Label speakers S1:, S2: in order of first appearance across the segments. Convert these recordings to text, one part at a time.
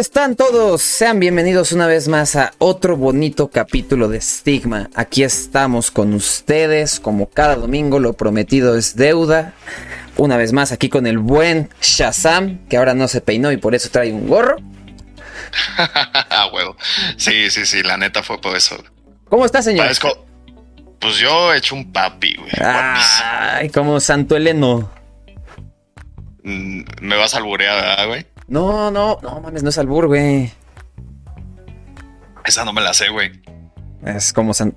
S1: están todos? Sean bienvenidos una vez más a otro bonito capítulo de Stigma. Aquí estamos con ustedes, como cada domingo, lo prometido es deuda. Una vez más aquí con el buen Shazam, que ahora no se peinó y por eso trae un gorro.
S2: ah, huevo. Sí, sí, sí, la neta fue por eso.
S1: ¿Cómo está, señor?
S2: Parezco- Pues yo he hecho un papi, güey.
S1: Ay, como Santo Eleno.
S2: Mm, Me vas a alburear, ¿verdad, güey?
S1: No, no, no mames, no es albur, güey.
S2: Esa no me la sé, güey.
S1: Es como San...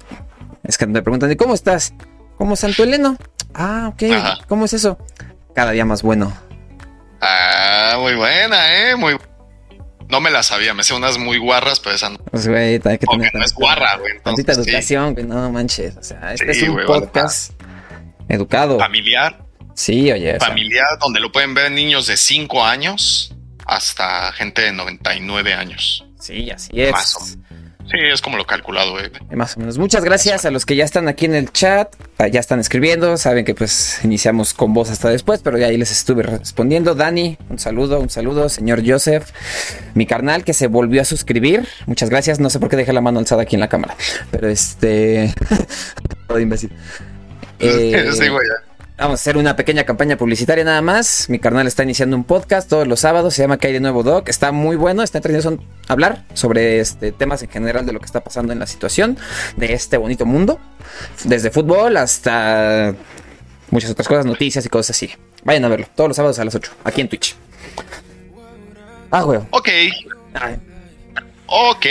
S1: Es que me preguntan, ¿y cómo estás? Como Santo Eleno. Ah, ok.
S2: Ajá.
S1: ¿Cómo es eso? Cada día más bueno.
S2: Ah, muy buena, ¿eh? Muy... No me la sabía, me sé unas muy guarras, pero esa no.
S1: Pues, güey, hay que
S2: Porque
S1: tener
S2: no es
S1: tantita-
S2: guarra, güey.
S1: Tantita
S2: Entonces, sí.
S1: educación, güey, no manches. O sea, este
S2: Sí,
S1: es un
S2: vale,
S1: podcast educado.
S2: Familiar,
S1: Sí, oye. o sea,
S2: familiar, donde lo pueden ver niños de 5 años hasta gente de 99 años.
S1: sí, así es.
S2: Más o menos. Sí, es como lo calculado, güey.
S1: Más o menos. Muchas gracias a los que ya están aquí en el chat, ah, ya están escribiendo, saben que pues iniciamos con voz hasta después, pero ya ahí les estuve respondiendo. Dani, un saludo, un saludo. Señor Joseph, mi carnal que se volvió a suscribir, muchas gracias. No sé por qué dejé la mano alzada aquí en la cámara, pero este... Todo imbécil. Eh,
S2: sí, güey.
S1: Vamos a hacer una pequeña campaña publicitaria nada más. Mi carnal está iniciando un podcast todos los sábados. Se llama Que hay de nuevo Doc. Está muy bueno. Está entretenido a hablar sobre este, temas en general de lo que está pasando en la situación de este bonito mundo. Desde fútbol hasta muchas otras cosas, noticias y cosas así. Vayan a verlo todos los sábados a las 8 aquí en Twitch. Ah, güey.
S2: Ok,
S1: Ay,
S2: ok.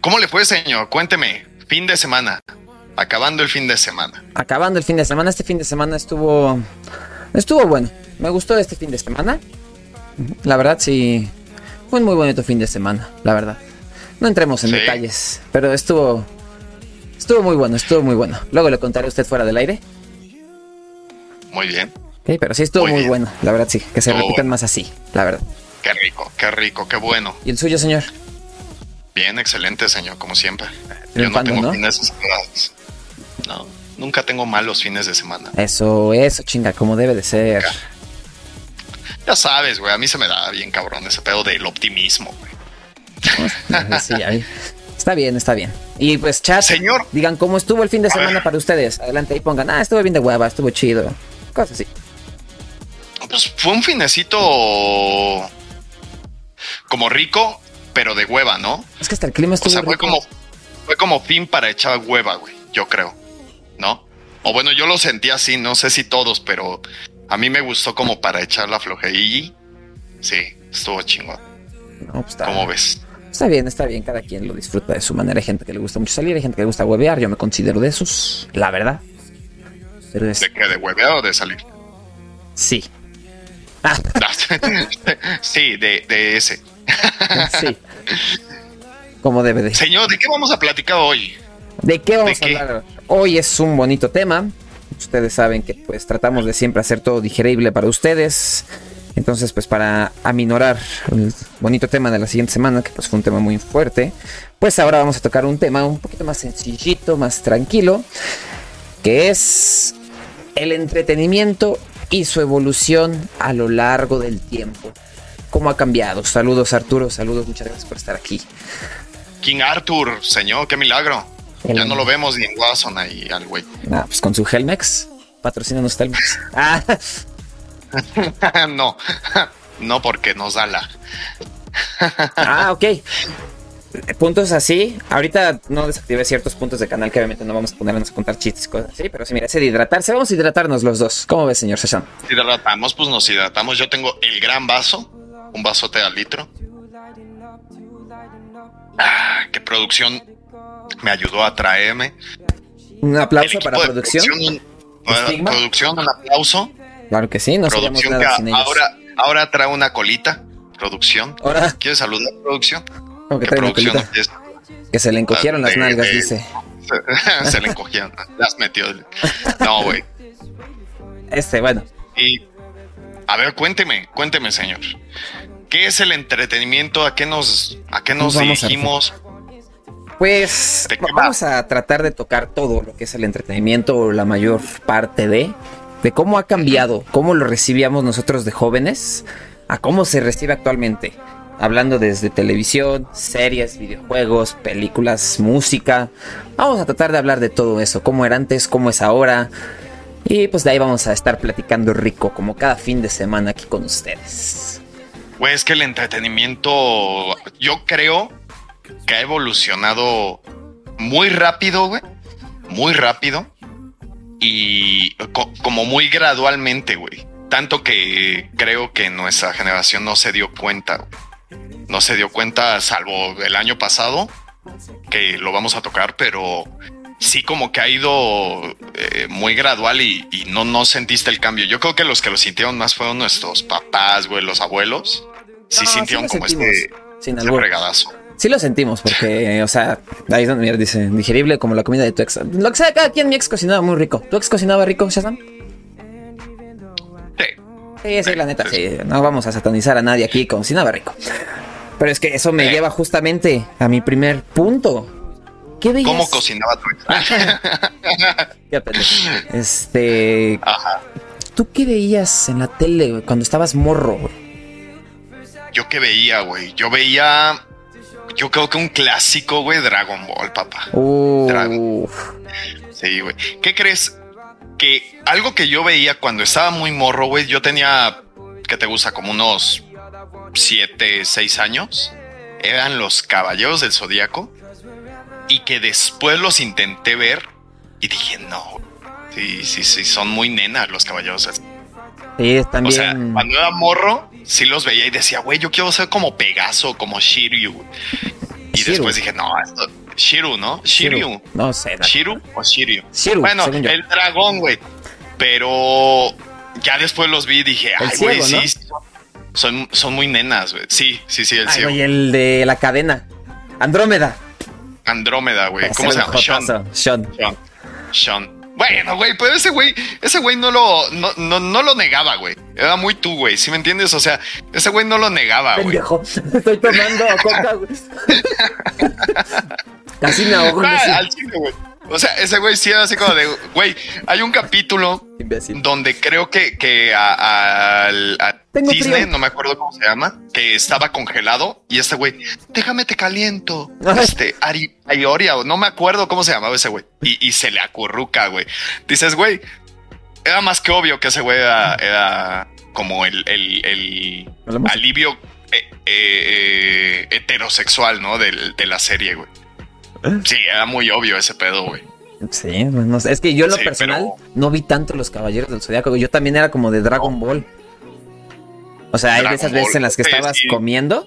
S2: ¿Cómo le fue, señor? Cuénteme. Fin de semana. Acabando el fin de semana.
S1: acabando el fin de semana. Este fin de semana estuvo. Estuvo bueno. Me gustó este fin de semana. La verdad, sí. Fue un muy bonito fin de semana, la verdad. No entremos en
S2: Sí.
S1: detalles, pero estuvo. Estuvo muy bueno, estuvo muy bueno. Luego le contaré a usted fuera del aire.
S2: Muy bien.
S1: Pero sí estuvo
S2: Muy
S1: bueno, la verdad sí. Que se
S2: Estuvo
S1: repitan
S2: bueno.
S1: más así, la verdad.
S2: Qué rico, qué rico, qué bueno.
S1: ¿Y el suyo, señor?
S2: Bien, excelente, señor, como siempre. Yo no tengo
S1: ¿no?
S2: fines. No, nunca tengo malos fines de semana.
S1: Eso, eso, chinga, como debe de ser.
S2: Ya sabes, güey, a mí se me da bien cabrón ese pedo del optimismo, güey.
S1: Sí, ahí. Está bien, está bien. Y pues, chat,
S2: Señor.
S1: digan cómo estuvo el fin de semana para ustedes. Adelante y pongan, ah, estuvo bien de hueva, estuvo chido. Cosas así.
S2: Pues fue un finecito como rico, pero de hueva, ¿no?
S1: Es que hasta el clima estuvo
S2: O sea, fue como, fue como fin para echar hueva, güey, yo creo, ¿no? O bueno, yo lo sentí así, no sé si todos, pero a mí me gustó como para echar la flojerilla. Sí, estuvo chingón.
S1: No, pues está,
S2: ¿Cómo ves?
S1: está bien, está bien. Cada quien lo disfruta de su manera. Hay gente que le gusta mucho salir, hay gente que le gusta huevear. Yo me considero de esos, la verdad. Pero es.
S2: ¿De qué? ¿De huevear o de salir?
S1: Sí. Ah,
S2: sí, de, de ese.
S1: sí. Como debe de.
S2: Señor, ¿de qué vamos a platicar hoy?
S1: ¿De qué vamos
S2: ¿De
S1: a
S2: qué?
S1: hablar? Hoy es un bonito tema. Ustedes saben que pues tratamos de siempre hacer todo digerible para ustedes. Entonces, pues para aminorar el bonito tema de la siguiente semana, que pues fue un tema muy fuerte, pues ahora vamos a tocar un tema un poquito más sencillito, más tranquilo, que es el entretenimiento y su evolución a lo largo del tiempo. ¿Cómo ha cambiado? Saludos Arturo, saludos, muchas gracias por estar aquí.
S2: King Arthur, señor, qué milagro.
S1: El-
S2: Ya no lo vemos ni en Watson ahí al güey.
S1: Ah, pues con su Helmex. Patrocínanos Helmex. Ah,
S2: no, no porque nos da la.
S1: ah, ok. Puntos así. Ahorita no desactivé ciertos puntos de canal que obviamente no vamos a ponernos a contar chistes y cosas así. Pero sí, mira, ese de hidratarse. Vamos a hidratarnos los dos. ¿Cómo ves, señor Sashan?
S2: Si hidratamos, pues nos hidratamos. Yo tengo el gran vaso, un vasote al litro. Ah, qué producción me ayudó a traerme.
S1: Un aplauso para producción.
S2: producción, un aplauso.
S1: Claro que sí, no
S2: producción que
S1: sin ellos.
S2: ahora, ahora trae una colita. Producción.
S1: Ahora,
S2: ¿Quieres saludar, producción?
S1: que
S2: ¿Qué
S1: trae una
S2: producción
S1: colita. Que se le encogieron las
S2: de-
S1: nalgas,
S2: de-
S1: dice.
S2: Se, se le encogieron. Las metió. No, güey.
S1: Este, bueno.
S2: Y a ver, cuénteme, cuénteme, señor. ¿Qué es el entretenimiento? ¿A qué nos, a qué nos dirigimos?
S1: Pues
S2: ¿De qué
S1: vamos a tratar de tocar todo lo que es el entretenimiento, o la mayor parte de, de cómo ha cambiado, cómo lo recibíamos nosotros de jóvenes, a cómo se recibe actualmente. hablando desde televisión, series, videojuegos, películas, música. Vamos a tratar de hablar de todo eso, cómo era antes, cómo es ahora. Y pues de ahí vamos a estar platicando rico, como cada fin de semana aquí con ustedes.
S2: Güey, es que el entretenimiento, yo creo que ha evolucionado muy rápido, güey. Muy rápido. Y como muy gradualmente, güey. Tanto que creo que nuestra generación no se dio cuenta. No se dio cuenta, salvo el año pasado, que lo vamos a tocar, pero sí como que ha ido eh, muy gradual y, no, no sentiste el cambio. Yo creo que los que lo sintieron más fueron nuestros papás, güey, los abuelos. Sí sintieron como este,
S1: sin este fregadazo. Sí lo sentimos porque, o sea, ahí es donde dice, digerible como la comida de tu ex. Lo que sea, cada quien mi ex cocinaba muy rico. ¿Tu ex cocinaba rico, Shazam?
S2: Sí.
S1: Sí, sí, la neta, sí. No vamos a satanizar a nadie aquí, cocinaba rico. Pero es que eso me lleva justamente a mi primer punto.
S2: ¿Qué veías? ¿Cómo cocinaba tu
S1: ex? este. Ajá. ¿Tú qué veías en la tele cuando estabas morro,
S2: Yo qué veía, güey. Yo veía. Yo creo que un clásico, güey, Dragon Ball, papá. Dragon. Sí, güey. ¿Qué crees? Que algo que yo veía cuando estaba muy morro, güey, yo tenía, ¿qué te gusta? Como unos 7, 6 años. Eran los Caballeros del Zodíaco y que después los intenté ver y dije, no, sí, sí, sí, son muy nenas los caballeros.
S1: Sí, también. O sea,
S2: cuando era morro, sí los veía y decía, güey, yo quiero ser como Pegaso, como Shiryu. Y después dije, no, esto, Shiru, ¿no? Shiryu.
S1: No sé.
S2: ¿Shiru o Shiryu? bueno, el dragón, güey. Pero ya después los vi y dije, ay, güey, sí, son, son muy nenas, güey. Sí, sí, sí, el ciego.
S1: Y el de la cadena. Andrómeda.
S2: Andrómeda, güey. ¿Cómo se llama?
S1: Sean. Sean.
S2: Sean. Bueno, güey, pero ese güey, ese güey no lo, no, no, no lo negaba, güey. Era muy tú, güey, ¿sí me entiendes? O sea, ese güey no lo negaba, güey.
S1: Estoy tomando coca, güey. Casi me ahogo.
S2: Ah, al chico, güey. O sea, ese güey sí era así como de, güey, hay un capítulo donde creo que, que a, Disney, no me acuerdo cómo se llama, que estaba congelado y este güey, déjame te caliento. Este, Ari, Ayoria, no me acuerdo cómo se llamaba ese güey. Y, se le acurruca, güey. Dices, güey, era más que obvio que ese güey era, como el, el, alivio eh, eh, eh, heterosexual, ¿no? De, de la serie, güey. Sí, era muy obvio ese pedo, güey.
S1: Sí, no sé. es que yo en lo personal no vi tanto los Caballeros del Zodiaco. Yo también era como de Dragon Ball. O sea, hay esas veces en las que estabas comiendo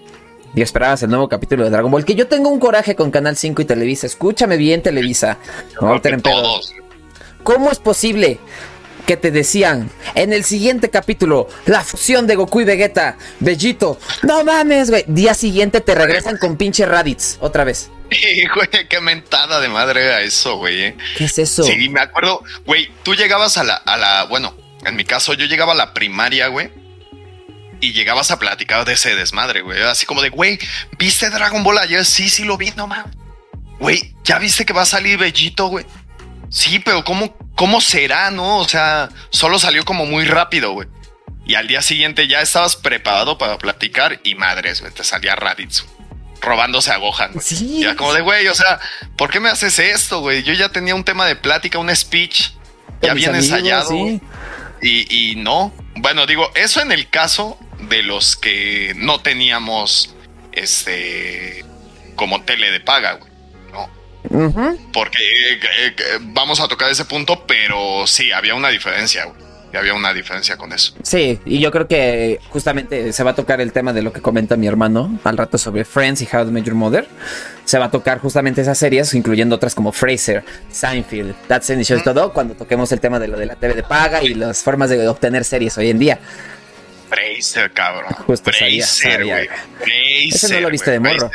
S1: y esperabas el nuevo capítulo de Dragon Ball. Que yo tengo un coraje con Canal 5 y Televisa. Escúchame bien, Televisa. No, ¿Cómo es posible que te decían en el siguiente capítulo la fusión de Goku y Vegeta, Bellito? No mames, güey. Día siguiente te regresan con pinche Raditz otra vez.
S2: güey, qué mentada de madre era eso, güey. Eh.
S1: ¿Qué es eso?
S2: Sí, me acuerdo, güey, tú llegabas a la, a la, bueno, en mi caso yo llegaba a la primaria, güey. Y llegabas a platicar de ese desmadre, güey. Así como de, güey, ¿viste Dragon Ball ayer? Sí, sí lo vi, no mames. Güey, ¿ya viste que va a salir Bellito, güey? Sí, pero ¿cómo, ¿cómo será, no? O sea, solo salió como muy rápido, güey. Y al día siguiente ya estabas preparado para platicar y madres, güey, te salía Raditz robándose a Gohan. Sí. Ya como de, güey, o sea, ¿por qué me haces esto, güey? Yo ya tenía un tema de plática, un speech, ya bien ensayado. Y, y no. Bueno, digo, eso en el caso de los que no teníamos este como tele de paga, güey. Porque eh, eh, vamos a tocar ese punto, pero sí, había una diferencia, güey había una diferencia con eso.
S1: Sí, y yo creo que justamente se va a tocar el tema de lo que comenta mi hermano al rato sobre Friends y How to Make Your Mother. Se va a tocar justamente esas series, incluyendo otras como Fraser, Seinfeld, That's the Show y todo, cuando toquemos el tema de lo de la TV de paga y las formas de obtener series hoy en día.
S2: Fraser, cabrón.
S1: Justo Fraser, güey. Ese no lo viste de morro.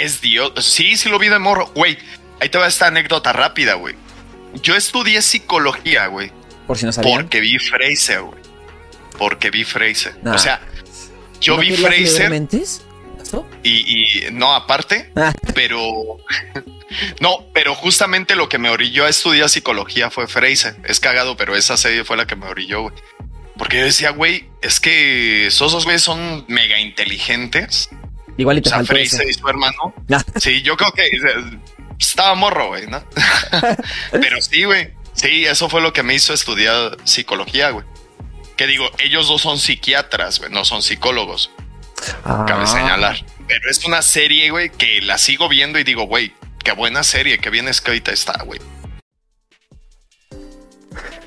S2: Es Dios. Sí, sí lo vi de morro. Güey, ahí te va esta anécdota rápida, güey. Yo estudié psicología, güey.
S1: Por si no sabían.
S2: Porque vi Fraser, güey. Porque vi Fraser. O sea, yo vi Fraser. Y, y, no, aparte, ah. pero no, pero justamente lo que me orilló a estudiar psicología fue Fraser. Es cagado, pero esa serie fue la que me orilló, güey. Porque yo decía, güey, es que esos dos güeyes son mega inteligentes
S1: Igual y te
S2: o sea,
S1: faltó
S2: su hermano.
S1: Ah,
S2: Sí, yo creo que estaba morro, güey, ¿no? Pero sí, güey. Sí, eso fue lo que me hizo estudiar psicología, güey. Que digo, ellos dos son psiquiatras, güey, no son psicólogos, cabe
S1: ah.
S2: señalar. Pero es una serie, güey, que la sigo viendo y digo, güey, qué buena serie, qué bien escrita está, güey.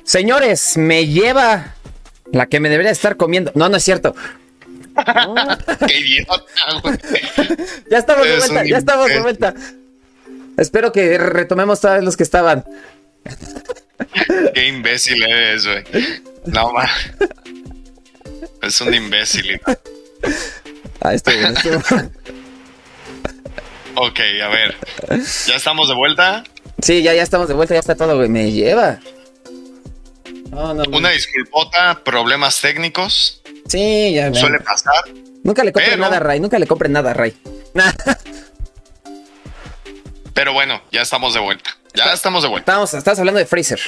S1: Señores, me lleva la que me debería estar comiendo. No, no es cierto.
S2: Qué idiota, güey.
S1: ya estamos de vuelta, ya estamos de vuelta. Espero que retomemos todos los que estaban.
S2: Qué imbécil eres, güey. No, ma. Es un imbécil.
S1: Ah, estoy bien, estoy.
S2: Ok, a ver. ¿Ya estamos de vuelta?
S1: Sí, ya, ya estamos de vuelta, ya está todo, güey. Me lleva. No.
S2: Una disculpota, problemas técnicos.
S1: Sí, ya.
S2: Suele pasar.
S1: Nunca le compren
S2: pero-
S1: nada a Ray, nunca le compren nada a Ray.
S2: Pero bueno, ya estamos de vuelta. Ya estamos de vuelta.
S1: Estábamos, estabas hablando de Fraser.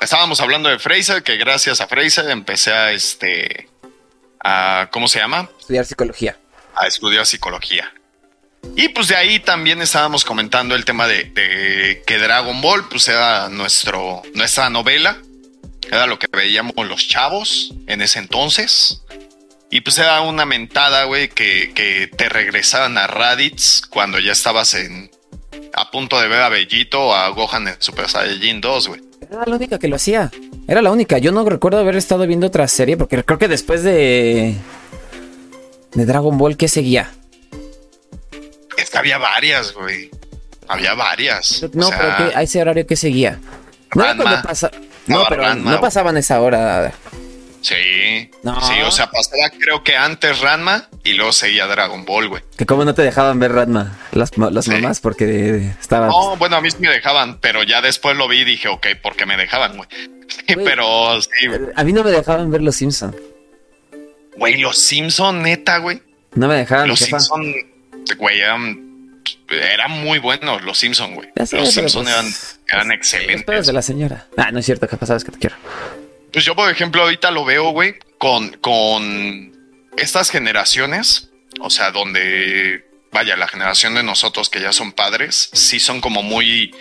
S2: Estábamos hablando de Fraser, que gracias a Fraser empecé a este. A, ¿Cómo se llama?
S1: Estudiar psicología.
S2: A estudiar psicología. Y pues de ahí también estábamos comentando el tema de, de que Dragon Ball, pues era nuestro, nuestra novela. Era lo que veíamos los chavos en ese entonces. Y pues era una mentada, güey, que, que te regresaran a Raditz cuando ya estabas en a punto de ver a Bellito o a Gohan en Super Saiyajin 2, güey.
S1: Era la única que lo hacía. Era la única. Yo no recuerdo haber estado viendo otra serie porque creo que después de. de Dragon Ball, ¿qué seguía?
S2: Es que había varias, güey. Había varias.
S1: No,
S2: O sea,
S1: pero ¿qué- a ese horario que seguía. No era cuando pasa- No, pero
S2: Ranma,
S1: no pasaban esa hora.
S2: Sí.
S1: No.
S2: Sí, o sea, pasaba creo que antes Ranma y luego seguía Dragon Ball, güey.
S1: Que como no te dejaban ver Radma, las, las
S2: Sí.
S1: mamás, porque estaban.
S2: No, bueno, a mí sí me dejaban, pero ya después lo vi y dije, ok, ¿por qué me dejaban, güey? Sí,
S1: Güey.
S2: pero sí, güey.
S1: A mí no me dejaban ver Los Simpson.
S2: güey, los Simpson, neta, güey.
S1: No me dejaban.
S2: Los
S1: jefa.
S2: Simpson, güey, eran, eran muy buenos los Simpson, güey. Los
S1: pero
S2: Simpson
S1: pues,
S2: eran, eran excelentes.
S1: de la señora. Ah, no es cierto, que sabes que te quiero.
S2: Pues yo, por ejemplo, ahorita lo veo, güey, con, con estas generaciones, o sea, donde, vaya, la generación de nosotros que ya son padres, sí son como muy,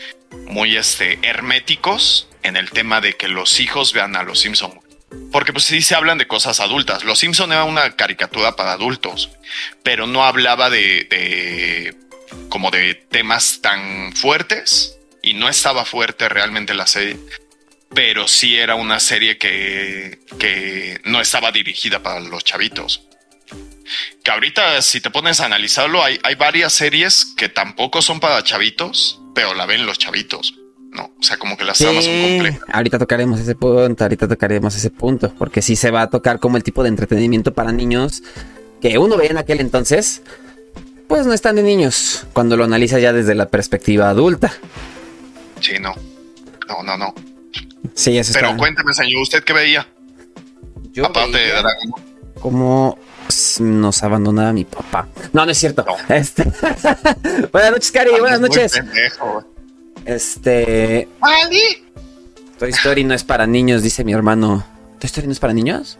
S2: muy, este, herméticos en el tema de que los hijos vean a los Simpson. güey. Porque pues sí se hablan de cosas adultas. Los Simpson era una caricatura para adultos, pero no hablaba de, de como de temas tan fuertes y no estaba fuerte realmente la serie pero sí era una serie que, que no estaba dirigida para los chavitos. Que ahorita, si te pones a analizarlo, hay, hay varias series que tampoco son para chavitos, pero la ven los chavitos. No, o sea, como que las tramas son
S1: Sí,
S2: completas.
S1: ahorita tocaremos ese punto, ahorita tocaremos ese punto, porque sí se va a tocar como el tipo de entretenimiento para niños que uno veía en aquel entonces, pues no están de niños, cuando lo analiza ya desde la perspectiva adulta.
S2: Sí, no. No, no, no.
S1: Sí, eso
S2: Pero
S1: está.
S2: cuéntame, señor, ¿usted qué veía?
S1: Yo
S2: Aparte de
S1: veía s- nos abandonaba mi papá. No, no es cierto.
S2: No.
S1: Este... buenas noches, Cari, buenas noches.
S2: pendejo.
S1: Este...
S2: ¡Ali!
S1: Toy Story no es para niños, dice mi hermano. ¿Toy Story no es para niños?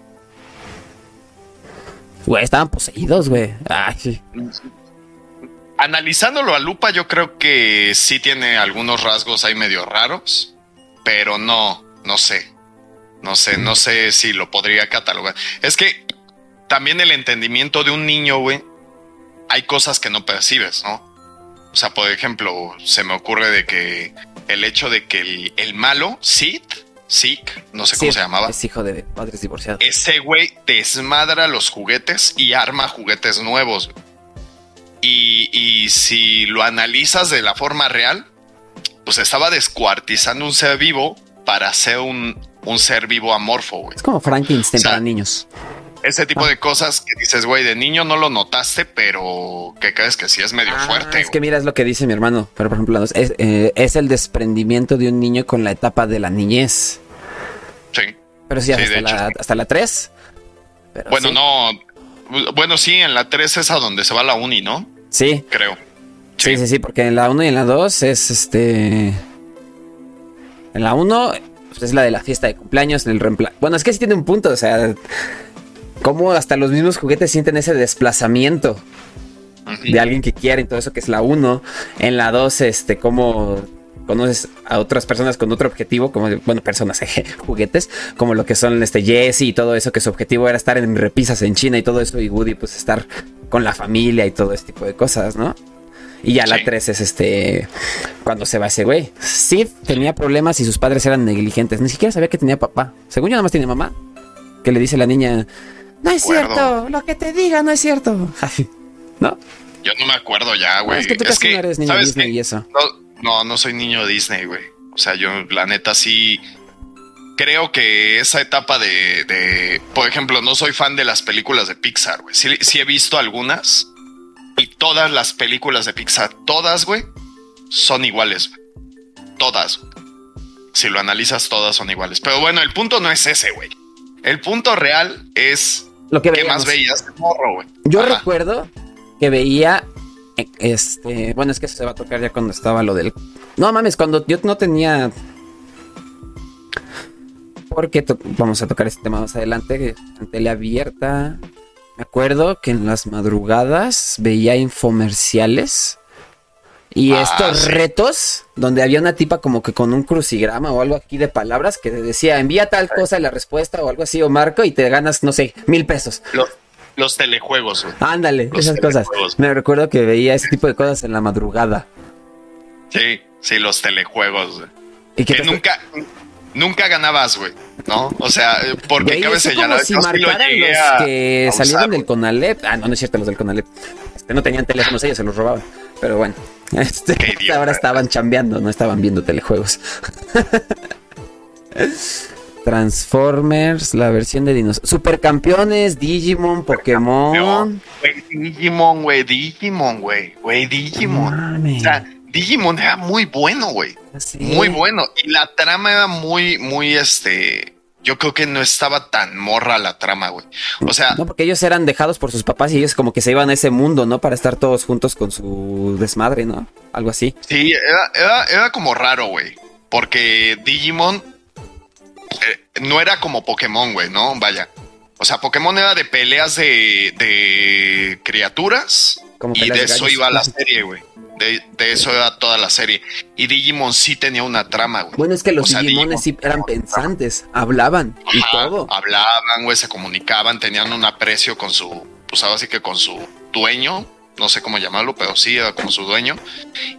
S1: Güey, estaban poseídos, güey. Ay, sí.
S2: Analizándolo a lupa, yo creo que sí tiene algunos rasgos ahí medio raros, pero no, no sé. No sé, no sé si lo podría catalogar. Es que también el entendimiento de un niño, güey, hay cosas que no percibes, ¿no? O sea, por ejemplo, se me ocurre de que el hecho de que el, el malo, Sid, Sid, no sé cómo
S1: Sí,
S2: se llamaba,
S1: Es hijo de padres divorciados.
S2: ese güey desmadra los juguetes y arma juguetes nuevos. Y, y si lo analizas de la forma real, pues estaba descuartizando un ser vivo para hacer un, un ser vivo amorfo, güey.
S1: Es como Frankenstein
S2: O sea,
S1: para niños.
S2: Ese tipo
S1: Ah.
S2: de cosas que dices, güey, de niño no lo notaste, pero que crees que sí es medio
S1: Ah,
S2: fuerte.
S1: es que mira, es lo que dice mi hermano. Pero por ejemplo, es, eh, es el desprendimiento de un niño con la etapa de la niñez.
S2: Sí.
S1: Pero sí,
S2: Sí,
S1: hasta, la,
S2: hecho.
S1: hasta la 3. Pero
S2: Bueno,
S1: sí.
S2: no. Bueno, sí, en la 3 es a donde se va la uni, ¿no?
S1: Sí,
S2: Creo.
S1: sí, sí, sí, porque en la 1 y en la 2 es este. En la 1 pues, es la de la fiesta de cumpleaños, en el reemplazo. Bueno, es que sí tiene un punto, o sea. Cómo hasta los mismos juguetes sienten ese desplazamiento. de alguien que quiere y todo eso, que es la 1. En la 2, este, cómo conoces a otras personas con otro objetivo, como, bueno, personas, juguetes, como lo que son este Jesse y todo eso, que su objetivo era estar en repisas en China y todo eso, y Woody, pues estar con la familia y todo ese tipo de cosas, ¿no? Y ya la 3 es este. Cuando se va ese güey. Sid tenía problemas y sus padres eran negligentes. Ni siquiera sabía que tenía papá. Según yo, nada más tiene mamá. Que le dice a la niña: No es cierto, lo que te diga no es cierto. ¿No?
S2: Yo no me acuerdo ya, güey.
S1: es que tú casi no eres niño Disney y eso.
S2: No, no, soy niño Disney, güey. O sea, yo, la neta, sí. Creo que esa etapa de, de, por ejemplo, no soy fan de las películas de Pixar, güey. Sí, sí he visto algunas, y todas las películas de Pixar, todas, güey, son iguales. Todas. Si lo analizas, todas son iguales. Pero bueno, el punto no es ese, güey. El punto real es
S1: lo que
S2: ¿Qué más veías de morro, güey?
S1: Yo recuerdo que veía este, bueno, es que se va a tocar ya cuando estaba lo del No mames, cuando yo no tenía porque vamos a tocar este tema más adelante, en tele abierta, me acuerdo que en las madrugadas veía infomerciales y ah, estos retos donde había una tipa como que con un crucigrama o algo aquí de palabras que decía envía tal cosa y la respuesta o algo así o marco y te ganas, no sé, mil pesos.
S2: Los, telejuegos.
S1: Ándale, esas cosas. Me recuerdo que veía ese tipo de cosas en la madrugada.
S2: Sí, sí, los telejuegos. ¿Y que nunca, nunca ganabas, güey, ¿no? O sea, porque cabe señalar
S1: si marcaran los que salieron del Conalep. Ah, no, no es cierto, los del Conalep. Este, no tenían teléfonos, ellos se los robaban. Pero bueno, este, ahora estaban chambeando, no estaban viendo telejuegos. Transformers, la versión de dinosaurios. Supercampeones, Digimon, Pokémon.
S2: Digimon, güey, Digimon, güey. Güey, Digimon. O sea, Digimon era muy bueno, güey. Muy bueno. Y la trama era muy, muy, este... Yo creo que no estaba tan morra la trama, güey. O sea...
S1: No, porque ellos eran dejados por sus papás y ellos como que se iban a ese mundo, ¿no? Para estar todos juntos con su desmadre, ¿no? Algo así.
S2: Sí, era, era, como raro, güey. Porque Digimon eh, no era como Pokémon, güey, ¿no? Vaya. O sea, Pokémon era de peleas de, de criaturas. y de eso iba la serie, güey. De, eso era toda la serie. Y Digimon sí tenía una trama, güey.
S1: Bueno, es que los Digimones sí eran pensantes, hablaban y todo.
S2: Hablaban, güey, se comunicaban, tenían un aprecio con su, pues así que con su dueño, no sé cómo llamarlo, pero sí era como su dueño.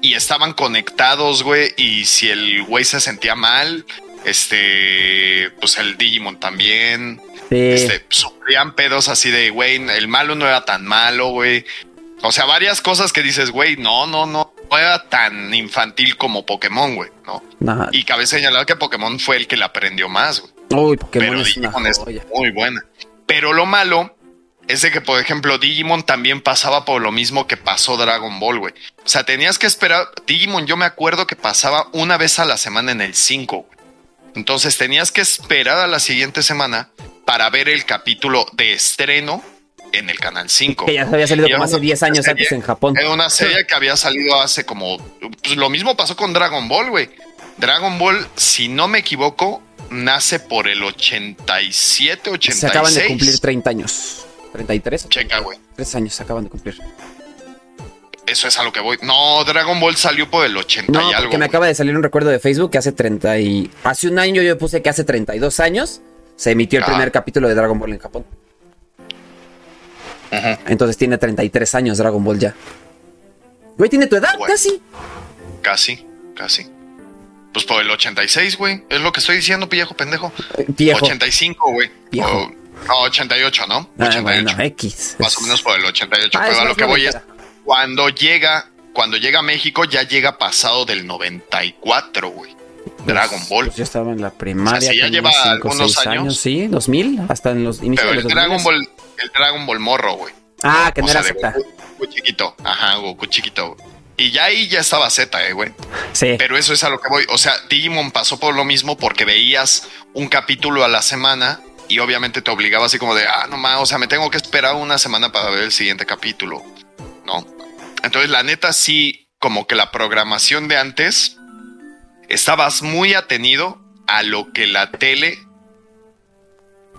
S2: Y estaban conectados, güey, y si el güey se sentía mal, este, pues el Digimon también. Este, sufrían pedos así de, güey, el malo no era tan malo, güey. O sea, varias cosas que dices, güey, no, no, no, no era tan infantil como Pokémon, güey, ¿no? Y cabe señalar que Pokémon fue el que la aprendió más, güey.
S1: Uy, Pokémon
S2: Pero Digimon es muy buena. Pero lo malo es de que, por ejemplo, Digimon también pasaba por lo mismo que pasó Dragon Ball, güey. O sea, tenías que esperar. Digimon, yo me acuerdo que pasaba una vez a la semana en el 5, güey. Entonces tenías que esperar a la siguiente semana para ver el capítulo de estreno en el canal 5.
S1: Que ya había salido como hace 10 años antes en Japón.
S2: Era una serie que había salido hace como. Pues lo mismo pasó con Dragon Ball, güey. Dragon Ball, si no me equivoco, nace por el 87, 86. Se
S1: acaban de cumplir 30 años. 33.
S2: Checa, güey.
S1: 3 años se acaban de cumplir.
S2: Eso es a lo que voy. No, Dragon Ball salió por el 80 y algo.
S1: Que me acaba de salir un recuerdo de Facebook que hace 30 y. Hace un año yo puse que hace 32 años se emitió el ah. primer capítulo de Dragon Ball en Japón. Entonces tiene 33 años Dragon Ball ya. Güey, tiene tu edad, casi.
S2: Casi, casi. Pues por el 86, güey. Es lo que estoy diciendo, viejo pendejo.
S1: Eh, viejo.
S2: 85, güey. no, 88, ¿no? 88.
S1: Ah, X.
S2: Más o menos por el 88. Ah, pero a lo que voy es. Cuando llega, cuando llega a México, ya llega pasado del 94, güey. Dragon Ball. Pues
S1: yo estaba en la primaria. O
S2: ya lleva algunos años.
S1: Sí, 2000, hasta en los inicios
S2: Pero el Dragon Ball, el Dragon Ball morro, güey.
S1: Ah, que no era Z.
S2: Goku, chiquito. Ajá, Goku chiquito. Y ya ahí ya estaba Z, eh, güey.
S1: Sí.
S2: Pero eso es a lo que voy. O sea, Digimon pasó por lo mismo porque veías un capítulo a la semana y obviamente te obligaba así como de, ah, no más, o sea, me tengo que esperar una semana para ver el siguiente capítulo, ¿no? Entonces, la neta, sí, como que la programación de antes estabas muy atenido a lo que la tele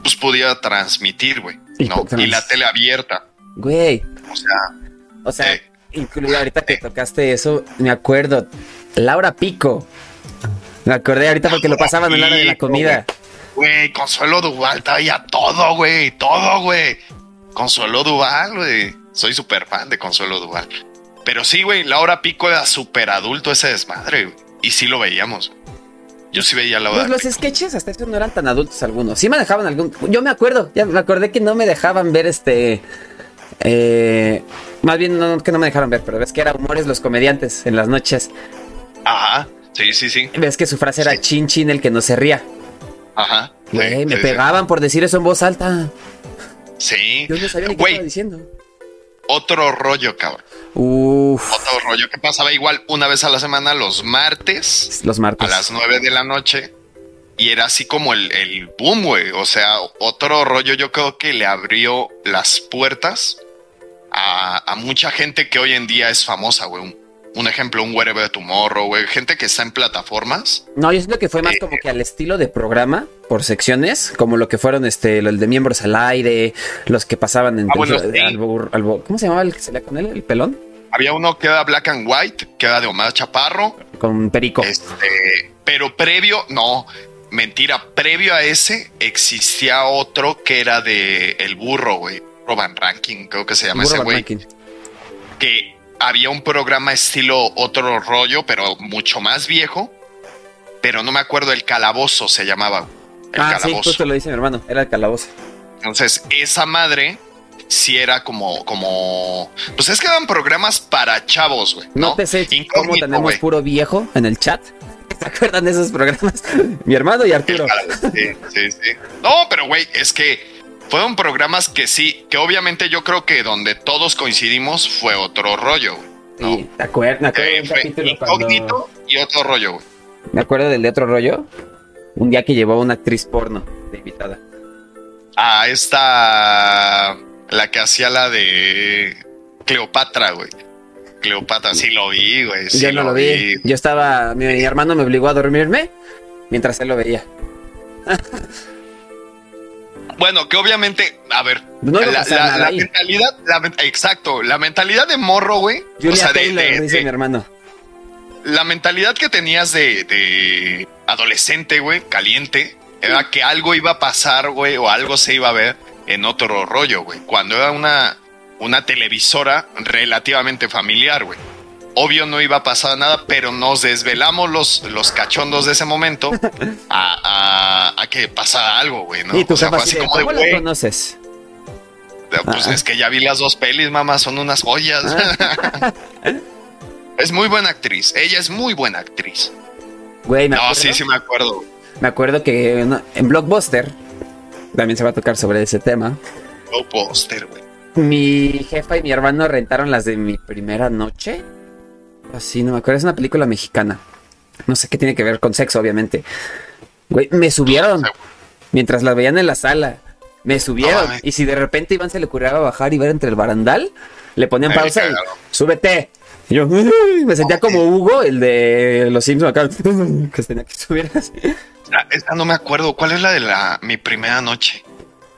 S2: pues podía transmitir, güey. ¿No? Y la tele abierta.
S1: Güey.
S2: O sea,
S1: O sea, incluso ahorita que tocaste eso, me acuerdo. Laura Pico. Me acordé ahorita porque lo pasaban en la hora de la comida.
S2: Güey, Consuelo Duval traía todo, güey, todo, güey. Consuelo Duval, güey. Soy súper fan de Consuelo Duval. Pero sí, güey, Laura Pico era súper adulto ese desmadre, güey. Y sí lo veíamos. Yo sí veía la
S1: Pues los sketches hasta eso no eran tan adultos algunos. Sí me dejaban algún. Yo me acuerdo, ya me acordé que no me dejaban ver este. Eh, más bien, no que no me dejaron ver, pero ves que era humores los comediantes en las noches.
S2: Ajá, sí, sí, sí.
S1: Ves que su frase era chin chin el que no se ría.
S2: Ajá.
S1: Güey, me pegaban por decir eso en voz alta.
S2: Sí.
S1: Yo no sabía ni qué estaba diciendo.
S2: Otro rollo, cabrón.
S1: Uf.
S2: Otro rollo que pasaba igual una vez a la semana, los martes.
S1: Los martes.
S2: A las nueve de la noche. Y era así como el, el boom, güey. O sea, otro rollo yo creo que le abrió las puertas a, a mucha gente que hoy en día es famosa, güey un ejemplo, un Wherever Tomorrow, güey, gente que está en plataformas.
S1: No, yo siento que fue más eh, como que al estilo de programa, por secciones, como lo que fueron este, el de miembros al aire, los que pasaban en
S2: ah, bueno,
S1: ¿Cómo se llamaba el que se le con él? ¿El pelón?
S2: Había uno que era Black and White, que era de Omar Chaparro.
S1: Con Perico.
S2: Este, pero previo, no, mentira, previo a ese existía otro que era de El Burro, güey. Roban Ranking, creo que se llama ese güey. Que había un programa estilo otro rollo, pero mucho más viejo. Pero no me acuerdo, el calabozo se llamaba.
S1: El ah, calabozo. sí, justo lo dice mi hermano, era el calabozo.
S2: Entonces, esa madre sí era como, como, pues es que eran programas para chavos, güey.
S1: No, te sé cómo tenemos puro viejo en el chat. ¿Se acuerdan de esos programas? mi hermano y Arturo.
S2: Sí, sí, sí. No, pero güey, es que fueron programas que sí, que obviamente yo creo que donde todos coincidimos fue otro rollo,
S1: ¿no? Sí, ¿te acuerdas?
S2: Eh, incógnito y otro rollo, güey.
S1: Me acuerdo del de otro rollo. Un día que llevó a una actriz porno de invitada.
S2: Ah, esta. La que hacía la de Cleopatra, güey. Cleopatra, sí lo vi, güey. Sí
S1: Yo no lo, vi. Yo estaba. Mi, mi hermano me obligó a dormirme mientras él lo veía.
S2: Bueno, que obviamente, a ver, la, mentalidad, exacto, la mentalidad de morro, güey.
S1: o sea, de, dice mi hermano.
S2: La mentalidad que tenías de, adolescente, güey, caliente, era que algo iba a pasar, güey, o algo se iba a ver en otro rollo, güey. Cuando era una, una televisora relativamente familiar, güey obvio no iba a pasar nada, pero nos desvelamos los, los cachondos de ese momento a, que pasara algo, güey, ¿no?
S1: Y tú o sea, así como ¿cómo de, conoces?
S2: Pues es que ya vi las dos pelis, mamá, son unas joyas. Ah. es muy buena actriz, ella es muy buena actriz.
S1: Güey, me
S2: No, sí, sí me acuerdo.
S1: Me acuerdo que en Blockbuster también se va a tocar sobre ese tema.
S2: Blockbuster, güey.
S1: Mi jefa y mi hermano rentaron las de mi primera noche Así, no me acuerdo. Es una película mexicana. No sé qué tiene que ver con sexo, obviamente. Güey, me subieron. Mientras la veían en la sala. Me subieron. y si de repente Iván se le ocurriera bajar y ver entre el barandal, le ponían pausa y súbete. Y yo me sentía como Hugo, el de los Simpsons acá. Que tenía que subir así.
S2: Ah, esta no me acuerdo. ¿Cuál es la de la mi primera noche?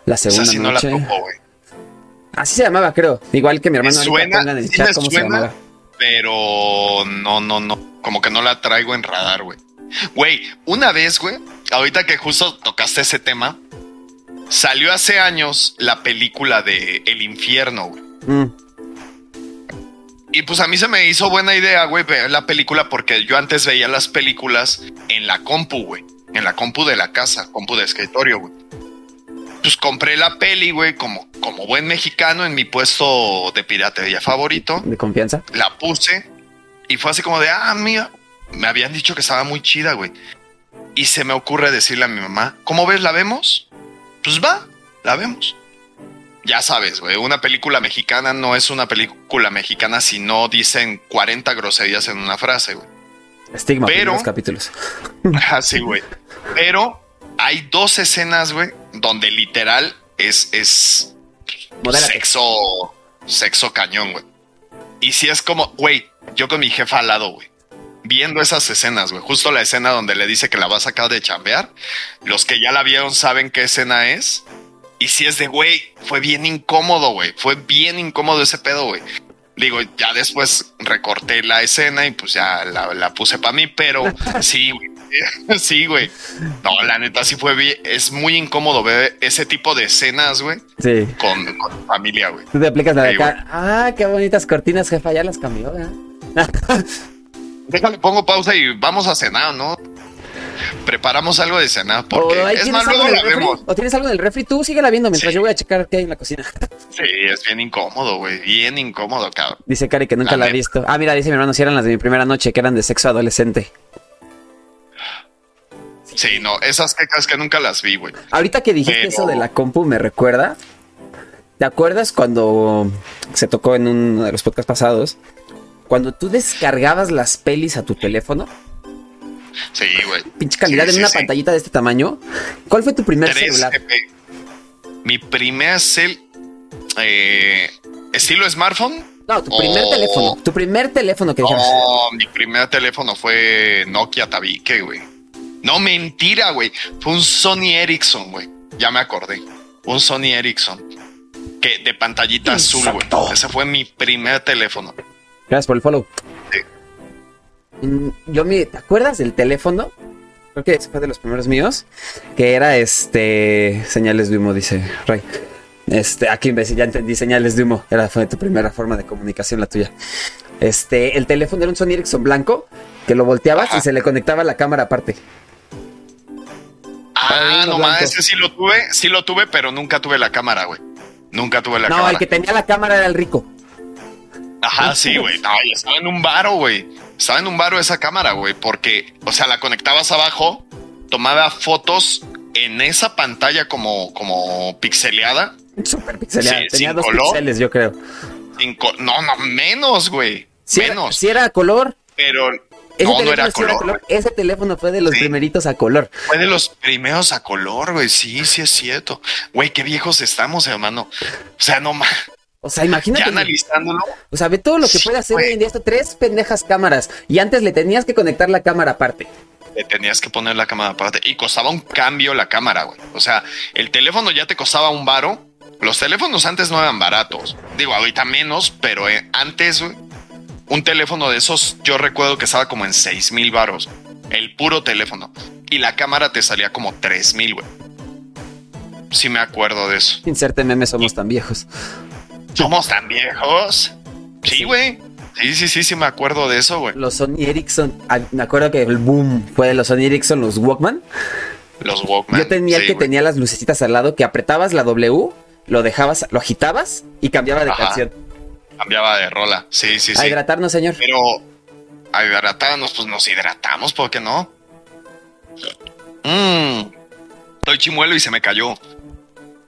S1: La segunda noche. No la topo, Así se llamaba, creo. Igual que mi hermano.
S2: Me suena, en el chat cómo se llamaba pero no, no, no, como que no la traigo en radar, güey. Güey, una vez, güey, ahorita que justo tocaste ese tema, salió hace años la película de El Infierno, güey. Mm. Y pues a mí se me hizo buena idea, güey, ver la película porque yo antes veía las películas en la compu, güey. En la compu de la casa, compu de escritorio, güey pues compré la peli, güey, como, como buen mexicano en mi puesto de piratería favorito.
S1: ¿De confianza?
S2: La puse y fue así como de, ah, mira, me habían dicho que estaba muy chida, güey. Y se me ocurre decirle a mi mamá, ¿cómo ves? ¿La vemos? Pues va, la vemos. Ya sabes, güey, una película mexicana no es una película mexicana si no dicen 40 groserías en una frase, güey.
S1: Estigma, pero los capítulos.
S2: Así, güey. Pero hay dos escenas, güey, donde literal es, es sexo, sexo cañón, güey. Y si es como, güey, yo con mi jefa al lado, güey. Viendo esas escenas, güey. Justo la escena donde le dice que la va a sacar de chambear. Los que ya la vieron saben qué escena es. Y si es de, güey, fue bien incómodo, güey. Fue bien incómodo ese pedo, güey. Digo, ya después recorté la escena y pues ya la, la puse para mí, pero sí, güey. Sí, güey. No, la neta sí fue bien. Es muy incómodo ver ese tipo de escenas, güey.
S1: Sí.
S2: Con, con familia, güey.
S1: Tú te aplicas la de acá. Ah, qué bonitas cortinas, jefa. Ya las cambió, ¿verdad?
S2: Déjale, pongo pausa y vamos a cenar, ¿no? Preparamos algo de cenar porque
S1: O ahí
S2: es más, luego la
S1: refri,
S2: vemos.
S1: O tienes algo en el refri. Tú síguela viendo mientras
S2: Sí.
S1: yo voy a checar qué hay en la cocina.
S2: Sí, es bien incómodo, güey. Bien incómodo, cabrón.
S1: Dice Cari que nunca
S2: La
S1: la ha visto. Ah, mira, dice mi hermano, si eran las de mi primera noche, que eran de sexo adolescente.
S2: Sí, no, esas quecas que nunca las vi, güey.
S1: Ahorita que dijiste
S2: Pero-
S1: eso de la compu, me recuerda. ¿Te acuerdas cuando se tocó en uno de los podcasts pasados? Cuando tú descargabas las pelis a tu teléfono,
S2: Sí, güey.
S1: pinche calidad
S2: Sí,
S1: en una
S2: sí.
S1: pantallita de este tamaño. ¿Cuál fue tu primer
S2: 3
S1: celular?
S2: Mi primer cel. Eh, ¿Estilo smartphone?
S1: No, tu primer
S2: Oh.
S1: teléfono. Tu primer teléfono que.
S2: No, mi primer teléfono fue Nokia Tabique, güey. No, mentira, güey. Fue un Sony Ericsson, güey. Ya me acordé. Un Sony Ericsson. Que de pantallita azul, güey. Ese fue mi primer teléfono.
S1: Gracias por el follow.
S2: Sí.
S1: Mm, Yo me, ¿te acuerdas del teléfono? Creo que ese fue de los primeros míos. Que era este. Señales de humo, dice Ray. Este, aquí imbécil, ya entendí señales de humo. Era fue tu primera forma de comunicación, la tuya. Este, el teléfono era un Sony Ericsson blanco que lo volteabas
S2: Ajá.
S1: y se le conectaba la cámara aparte.
S2: Ah, no más, ese sí lo tuve, sí lo tuve, pero nunca tuve la cámara, güey. Nunca tuve la
S1: no,
S2: cámara.
S1: el que tenía la cámara era el rico.
S2: Ajá, sí, güey. No, estaba en un varo, güey. Estaba en un varo esa cámara, güey, porque, o sea, la conectabas abajo, tomaba fotos en esa pantalla como, como pixeleada.
S1: Super pixeleado.
S2: Sí,
S1: tenía dos
S2: color.
S1: píxeles, yo creo.
S2: sin no, no, menos, güey.
S1: Si era,
S2: menos.
S1: si era color,
S2: Pero
S1: ese
S2: no, no
S1: teléfono
S2: era
S1: sí era
S2: color.
S1: Ese teléfono fue de los
S2: Sí.
S1: primeritos a color.
S2: Fue de los primeros a color, güey. Sí, sí es cierto. Güey, qué viejos estamos, hermano. O sea, no más.
S1: O sea,
S2: Ya
S1: imagínate.
S2: analizándolo.
S1: O sea, ve todo lo que puede hacer
S2: Güey.
S1: hoy en día. Esto, tres pendejas cámaras. Y antes le tenías que conectar la cámara aparte.
S2: Le tenías que poner la cámara aparte y costaba un cambio la cámara, güey. O sea, el teléfono ya te costaba un varo. Los teléfonos antes no eran baratos. Digo, ahorita menos, pero eh, antes, güey, un teléfono de esos yo recuerdo que estaba como en 6 mil varos. El puro teléfono. Y la cámara te salía como 3 mil, güey. Sí me acuerdo de eso.
S1: Inserte meme, somos tan viejos.
S2: ¿Somos tan viejos? Sí, güey. Sí, sí, sí, sí me acuerdo de eso, güey.
S1: Los Sony Ericsson. ah, Me acuerdo que el boom fue de los Sony Ericsson, los Walkman.
S2: Los Walkman.
S1: Yo tenía el
S2: sí,
S1: que tenía las lucecitas al lado, que apretabas la W, lo dejabas, lo agitabas y cambiaba de
S2: Ajá.
S1: canción.
S2: Cambiaba de rola. Sí, sí,
S1: A
S2: sí.
S1: hidratarnos, señor.
S2: Pero a hidratarnos, pues nos hidratamos, ¿por qué no? Mmm. Estoy chimuelo y se me cayó.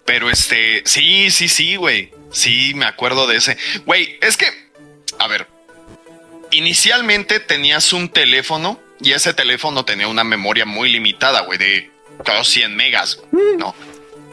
S2: Pero este, sí, sí, sí, güey. Sí, me acuerdo de ese. Güey, es que, a ver, inicialmente tenías un teléfono y ese teléfono tenía una memoria muy limitada, güey, de claro, 100 megas, güey, ¿no?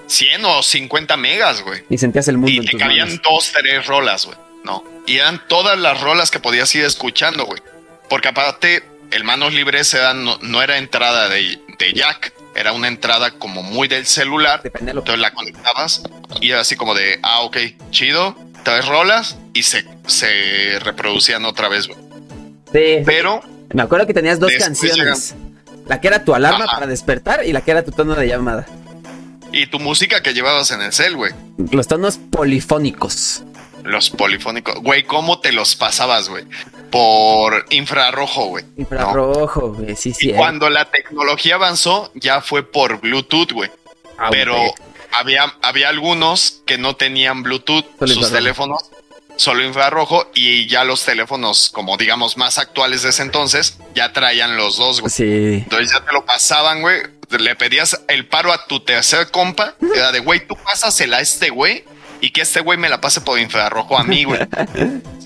S2: 100 o 50 megas, güey.
S1: Y sentías el mundo
S2: Y te cabían
S1: manos.
S2: dos, tres rolas, güey. No. Y eran todas las rolas que podías ir escuchando, güey. Porque aparte, el manos libres era, no, no era entrada de, de jack. Era una entrada como muy del celular.
S1: De Penélope.
S2: Entonces la conectabas y era así como de, ah, ok, chido, tres rolas y se, se reproducían otra vez, güey.
S1: Sí.
S2: Pero,
S1: Me acuerdo que tenías dos canciones. La que era tu alarma
S2: Ajá.
S1: para despertar y la que era tu tono de llamada.
S2: y tu música que llevabas en el cel, güey.
S1: Los tonos polifónicos.
S2: Los polifónicos. Güey, ¿cómo te los pasabas, güey? Por infrarrojo, güey. ¿no?
S1: Infrarrojo, güey. Sí, sí.
S2: Y
S1: eh.
S2: cuando la tecnología avanzó, ya fue por Bluetooth, güey.
S1: Ah,
S2: Pero
S1: güey.
S2: había, había algunos que no tenían Bluetooth,
S1: Solo
S2: sus teléfonos, solo infrarrojo, y ya los teléfonos, como digamos, más actuales de ese entonces, ya traían los dos, güey.
S1: Sí.
S2: Entonces ya te lo pasaban, güey. Le pedías el paro a tu tercer compa. Era de, güey, tú pásasela a este güey. Y que este güey me la pase por infrarrojo a mí, güey.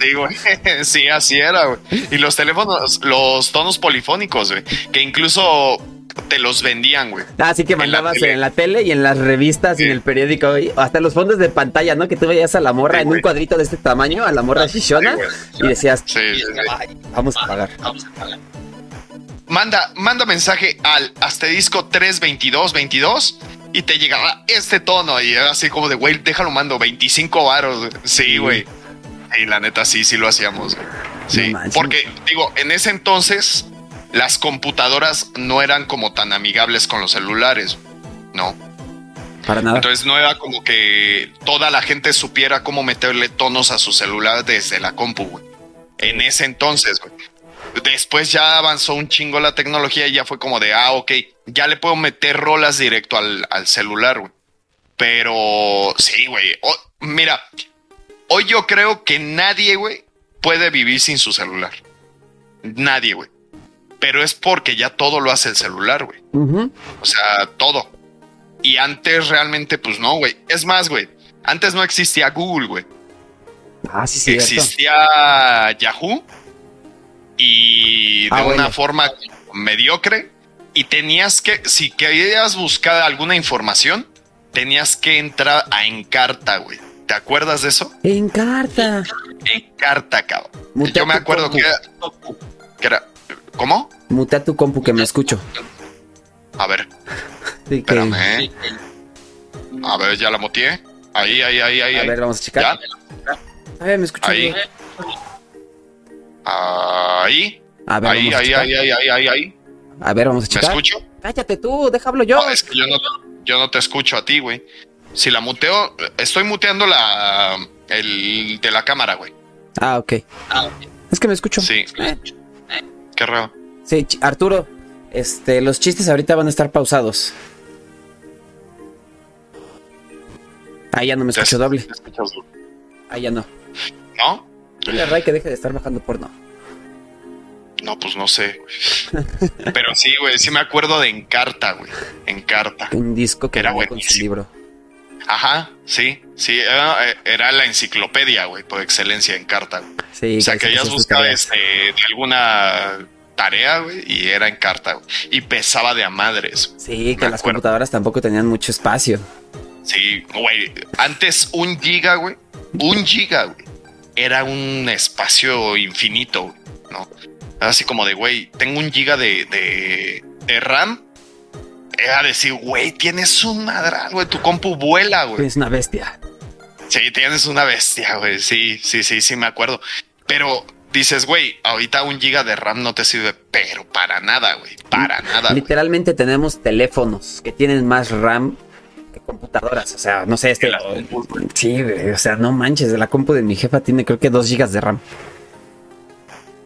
S2: Sí, güey. Sí, así era, güey. Y los teléfonos, los tonos polifónicos, güey. Que incluso te los vendían, güey.
S1: Así que
S2: En la
S1: mandabas en la, tele y en las revistas y en el periódico, y hasta los fondos de pantalla, ¿no? Que tú veías a la morra
S2: Sí,
S1: en un
S2: güey.
S1: cuadrito de este tamaño, a la morra
S2: Sí, güey.
S1: y decías,
S2: Sí, sí, sí.
S1: "Ay, vamos a pagar.
S2: Manda, manda mensaje al asterisco 32222 y te llegará este tono. Y era así como de, güey, déjalo mando, 25 varos. Sí, güey. Sí, la neta sí, sí lo hacíamos. güey. Sí,
S1: No
S2: porque digo, en ese entonces las computadoras no eran como tan amigables con los celulares, ¿no?
S1: Para nada.
S2: Entonces no era como que toda la gente supiera cómo meterle tonos a su celular desde la compu, güey. En ese entonces, güey. Después ya avanzó un chingo la tecnología y ya fue como de, ah, ok, ya le puedo meter rolas directo al, al celular, güey. Pero sí, güey. Mira, hoy yo creo que nadie, güey, puede vivir sin su celular. Nadie, güey. Pero es porque ya todo lo hace el celular, güey. O sea, todo. Y antes realmente, pues no, güey. Es más, güey. Antes no existía Google, güey.
S1: Ah, sí, sí.
S2: existía Yahoo. Y de
S1: Ah,
S2: una
S1: bueno.
S2: forma mediocre. Y tenías que, si querías buscar alguna información, tenías que entrar a Encarta, güey. ¿Te acuerdas de eso?
S1: En carta.
S2: Encarta, cabrón.
S1: Mutea
S2: Yo me acuerdo que era, que era- ¿Cómo?
S1: Mutea tu compu que me escucho.
S2: A ver,
S1: Sí,
S2: espérame. ¿eh? A ver, ya la motié. Ahí, ahí, ahí, ahí.
S1: A
S2: ahí.
S1: ver, vamos a checar.
S2: ¿Ya?
S1: A ver, me escucho.
S2: Ahí.
S1: bien.
S2: Ahí.
S1: A ver,
S2: Ahí, ahí, ahí, ahí, ahí, ahí, ahí.
S1: A ver, vamos a
S2: ¿Me
S1: checar.
S2: escucho?
S1: Cállate tú, déjalo yo.
S2: No, es que yo no, yo no te escucho a ti, güey. Si la muteo, estoy muteando la el de la cámara, güey.
S1: Ah, ok. Es que me escucho.
S2: Sí.
S1: Eh,
S2: Qué raro.
S1: sí, Arturo, este, los chistes ahorita van a estar pausados. Ahí ya no me escucho doble. Ahí ya no.
S2: ¿No?
S1: Dile a Ray que deje de estar bajando porno.
S2: No, pues no sé. Pero sí, güey, sí me acuerdo de Encarta, güey. Encarta.
S1: Un disco que
S2: Era
S1: venía con su
S2: buenísimo.
S1: libro.
S2: Ajá, sí, sí, era, era la enciclopedia, güey, por excelencia Encarta. güey.
S1: Sí,
S2: O sea,
S1: que
S2: buscar
S1: tareas.
S2: este, de alguna tarea, güey, y era en carta, güey. Y pesaba de a madres.
S1: Sí, que las
S2: acuerdo.
S1: computadoras tampoco tenían mucho espacio.
S2: Sí, güey. Antes un giga, güey. Un giga, güey. Era un espacio infinito, ¿no? Así como de, güey, tengo un giga de, de, de RAM. Era decir, güey, tienes un madral, güey. Tu compu vuela, güey.
S1: Es una bestia.
S2: Sí, tienes una bestia, güey. Sí, sí, sí, sí, me acuerdo. Pero dices, güey, ahorita un giga de RAM no te sirve, pero para nada, güey. Para nada.
S1: Literalmente tenemos teléfonos que tienen más RAM computadoras. O sea, no sé, este.
S2: Güey.
S1: Sí, güey, o sea, no manches. La compu de mi jefa tiene creo que 2 gigas de RAM.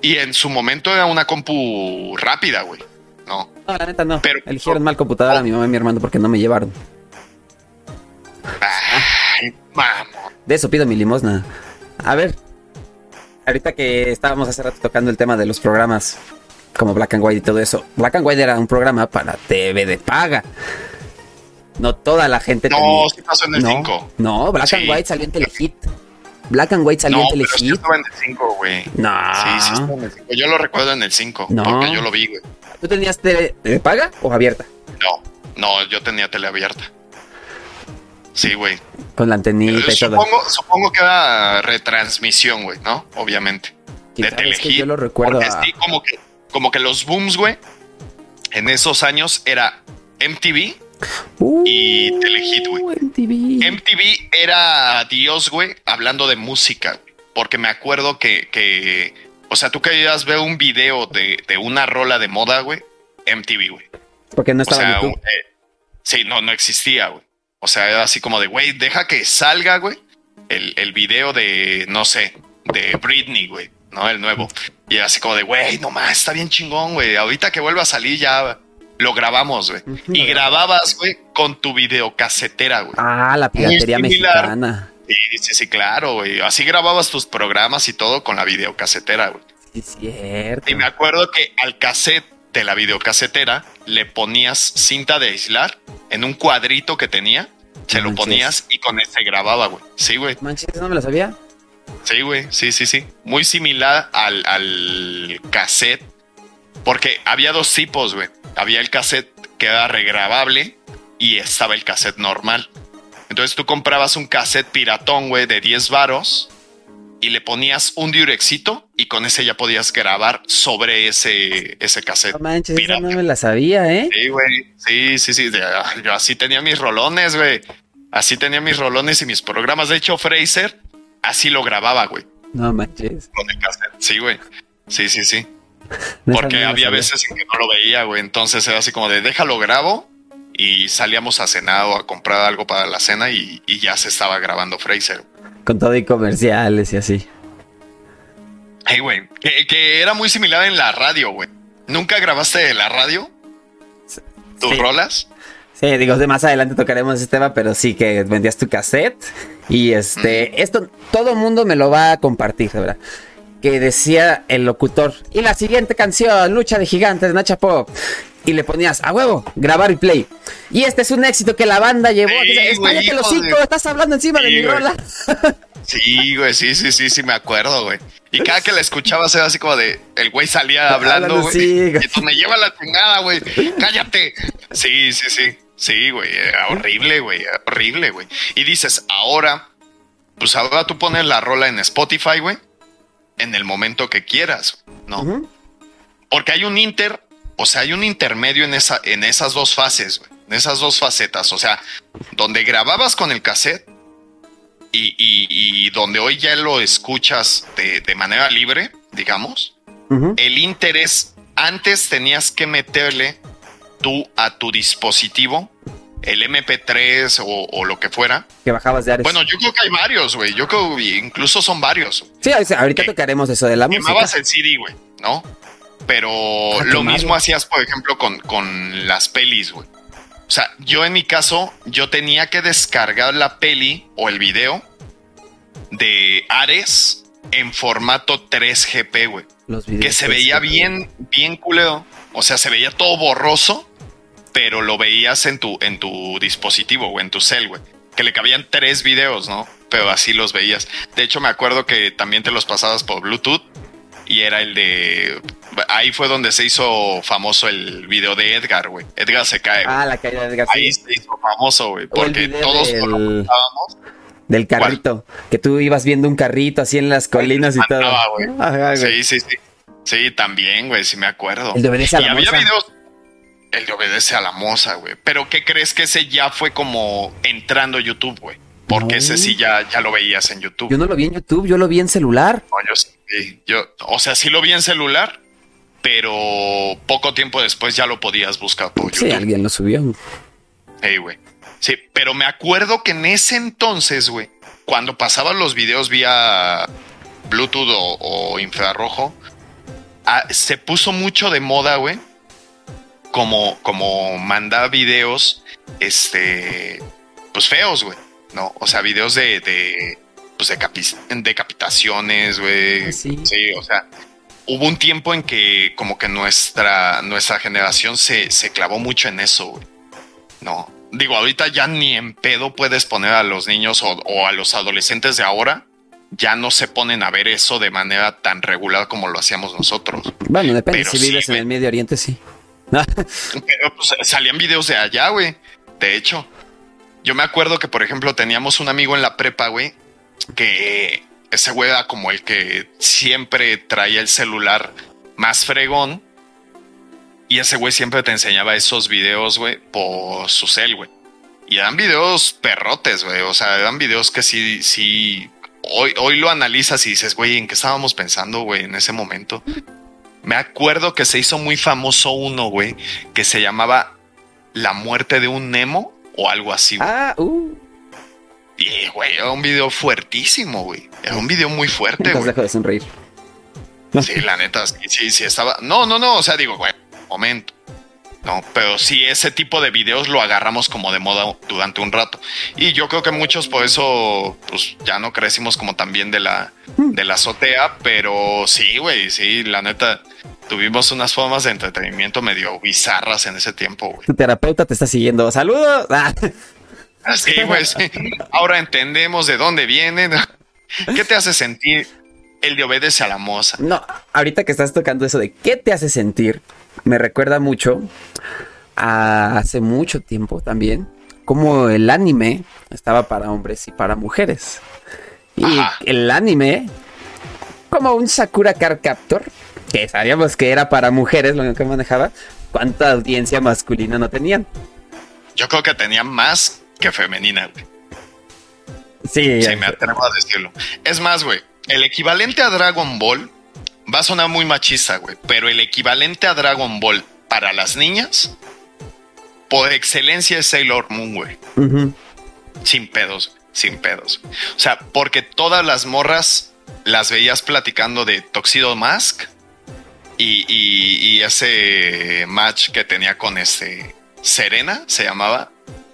S2: Y en su momento era una compu rápida, güey. No.
S1: No, la neta no.
S2: Pero-
S1: Eligieron mal computadora a mi mamá y mi hermano porque no me llevaron.
S2: Ay, vamos.
S1: De eso pido mi limosna. A ver, ahorita que estábamos hace rato tocando el tema de los programas como Black and White y todo eso. Black and White era un programa para TV de paga. No toda la gente
S2: No,
S1: tenía-
S2: sí pasó en el
S1: no,
S2: 5.
S1: No, Black and
S2: Sí.
S1: White salió en Telehit. Black and White salió
S2: No,
S1: en
S2: pero sí
S1: Telehit.
S2: estaba en el 5, güey.
S1: No.
S2: Sí, sí estaba en el 5. Yo lo recuerdo en el 5,
S1: No.
S2: porque yo lo vi, güey.
S1: ¿Tú tenías tele de paga o abierta?
S2: No, no, yo tenía tele abierta. Sí, güey.
S1: Con la antenita y todo.
S2: Supongo, supongo que era retransmisión, güey, ¿no? Obviamente. De
S1: que
S2: Telehit.
S1: yo lo recuerdo a-
S2: como que, como que los booms, güey, en esos años era MTV. Y Telehit, güey.
S1: Uh, MTV.
S2: MTV era Dios, güey, hablando de música. Porque me acuerdo que, que o sea, tú querías ver un video de, de una rola de moda, güey, MTV, güey.
S1: Porque no estaba en
S2: sea,
S1: YouTube.
S2: un- eh, sí, no, no existía, güey. O sea, era así como de, güey, deja que salga, güey, el, el video de, no sé, de Britney, güey, ¿no? El nuevo. Y era así como de, güey, no más, está bien chingón, güey. Ahorita que vuelva a salir ya lo grabamos, güey. Y grababas, güey, con tu videocasetera, güey.
S1: Ah, la piratería mexicana.
S2: Sí, sí, sí, claro, güey. Así grababas tus programas y todo con la videocasetera, güey.
S1: Sí, cierto.
S2: Y me acuerdo que al cassette de la videocasetera le ponías cinta de aislar en un cuadrito que tenía. Se lo
S1: Manches.
S2: ponías y con ese grababa, güey. Sí, güey.
S1: Manches, no me lo sabía.
S2: Sí, güey. Sí, sí, sí. Muy similar al, al cassette. Porque había dos tipos, güey. Había el cassette que era regrabable y estaba el cassette normal. Entonces tú comprabas un cassette piratón, güey, de 10 varos y le ponías un diurexito y con ese ya podías grabar sobre ese, ese cassette.
S1: No manches, esa no me la sabía, ¿eh?
S2: Sí, güey. Sí, sí, sí. Ah, Yo así tenía mis rolones, güey. Así tenía mis rolones y mis programas. De hecho, Fraser así lo grababa, güey.
S1: No manches.
S2: Con el cassette. Sí, güey. Sí, sí, sí. Porque había veces en que no lo veía, güey. Entonces era así como de déjalo grabo y salíamos a cenar o a comprar algo para la cena y, ya se estaba grabando Fraser.
S1: Con todo y comerciales y así.
S2: Hey, güey, que, era muy similar en la radio, güey. ¿Nunca grabaste la radio? ¿Tus rolas?
S1: Sí, digo, de más adelante tocaremos ese tema, pero sí que vendías tu cassette y este, esto todo el mundo me lo va a compartir, ¿verdad? Que decía el locutor, y la siguiente canción, Lucha de Gigantes Nacha Pop. Y le ponías a huevo, grabar y play. Y este es un éxito que la banda llevó. Sí, los cinco, estás hablando encima de mi rola.
S2: Sí, güey, sí, sí, sí, sí, me acuerdo, güey. Y cada que la escuchabas era así como de, el güey salía hablando, güey. Sí, y me lleva la chingada, güey. Cállate. Sí, sí, sí. Sí, güey, horrible, güey, horrible, güey. Y dices, ahora, pues ahora tú pones la rola en Spotify, güey, en el momento que quieras, ¿no? Porque hay un inter, o sea, hay un intermedio en, esa, en esas dos fases, güey, en esas dos facetas, o sea, donde grababas con el cassette y, donde hoy ya lo escuchas de, manera libre, digamos, el interés, antes tenías que meterle tú a tu dispositivo el MP3 o, lo que fuera.
S1: Que bajabas de Ares.
S2: Bueno, yo creo que hay varios, güey. Yo creo que incluso son varios.
S1: Sí, ahorita tocaremos eso de la música.
S2: Quemabas el CD, güey, ¿no? Pero ah, lo mismo hacías, por ejemplo, con, con las pelis, güey. O sea, yo en mi caso, yo tenía que descargar la peli o el video de Ares en formato 3GP, güey. Que se veía bien, bien culeo. O sea, se veía todo borroso, pero lo veías en tu, en tu dispositivo o en tu cel, güey. Que le cabían tres videos, ¿no? Pero así los veías. De hecho, me acuerdo que también te los pasabas por Bluetooth y era el de. Ahí fue donde se hizo famoso el video de Edgar, güey. Edgar se cae.
S1: Ah, la caída de Edgar.
S2: Ahí se hizo famoso, güey. Porque todos del...
S1: Del carrito. Que tú ibas viendo un carrito así en las colinas y todo.
S2: Sí, sí, sí. Sí, también, güey, sí me acuerdo. El de obedece a la moza. Había videos. El de obedece a la moza, güey. Pero ¿qué crees que ese ya fue como entrando a YouTube, güey? Porque ese sí ya, ya lo veías en YouTube.
S1: Yo no lo vi en YouTube, yo lo vi en celular.
S2: yo sí. Yo, o sea, sí lo vi en celular, pero poco tiempo después ya lo podías buscar por YouTube.
S1: Sí, alguien lo subió.
S2: Hey, güey. Sí, pero me acuerdo que en ese entonces, güey, cuando pasaban los videos vía Bluetooth o infrarrojo, Ah, se puso mucho de moda, güey. Como, como mandar videos, este, pues feos, güey. ¿No? O sea, videos de, de pues de decapitaciones, güey. Ah, sí. o sea, hubo un tiempo en que como que nuestra, nuestra generación se, se clavó mucho en eso, güey. No. Digo, ahorita ya ni en pedo puedes poner a los niños o, o a los adolescentes de ahora ya no se ponen a ver eso de manera tan regular como lo hacíamos nosotros.
S1: Bueno, depende. si vives en el Medio Oriente, sí.
S2: Pero pues, salían videos de allá, güey. De hecho, yo me acuerdo que, por ejemplo, teníamos un amigo en la prepa, güey, que ese güey era como el que siempre traía el celular más fregón. Y ese güey siempre te enseñaba esos videos, güey, por su cel, güey. Y eran videos perrotes, güey. O sea, eran videos que sí, sí hoy, lo analizas y dices, güey, ¿en qué estábamos pensando, güey, en ese momento? Me acuerdo que se hizo muy famoso uno, güey, que se llamaba La muerte de un Nemo o algo así.
S1: Güey. Ah, uh.
S2: Y, güey, era un video fuertísimo, güey. Era un video muy fuerte, güey.
S1: dejo de sonreír.
S2: Sí, la neta, sí, sí, sí, estaba. No, no, no, o sea, digo, güey, momento. No, pero sí, ese tipo de videos lo agarramos como de moda durante un rato. Y yo creo que muchos por eso, pues ya no crecimos como también de la, de la azotea, pero sí, güey, sí, la neta, tuvimos unas formas de entretenimiento medio bizarras en ese tiempo, güey.
S1: Tu terapeuta te está siguiendo. ¡Saludos!
S2: Ah. Sí, güey, sí. Ahora entendemos de dónde vienen. ¿Qué te hace sentir el de obedece a la moza?
S1: No, ahorita que estás tocando eso de qué te hace sentir, me recuerda mucho hace mucho tiempo también, como el anime estaba para hombres y para mujeres. Y el anime, como un Sakura Car Captor, que sabíamos que era para mujeres lo que manejaba, ¿cuánta audiencia masculina no tenían?
S2: Yo creo que tenían más que femenina, güey.
S1: Sí,
S2: sí, me atrevo a decirlo. Es más, güey, el equivalente a Dragon Ball va a sonar muy machista, güey, pero el equivalente a Dragon Ball para las niñas, por excelencia es Sailor Moon, güey. Sin pedos, sin pedos. O sea, porque todas las morras las veías platicando de Toxido Mask y, ese match que tenía con este Serena, se llamaba.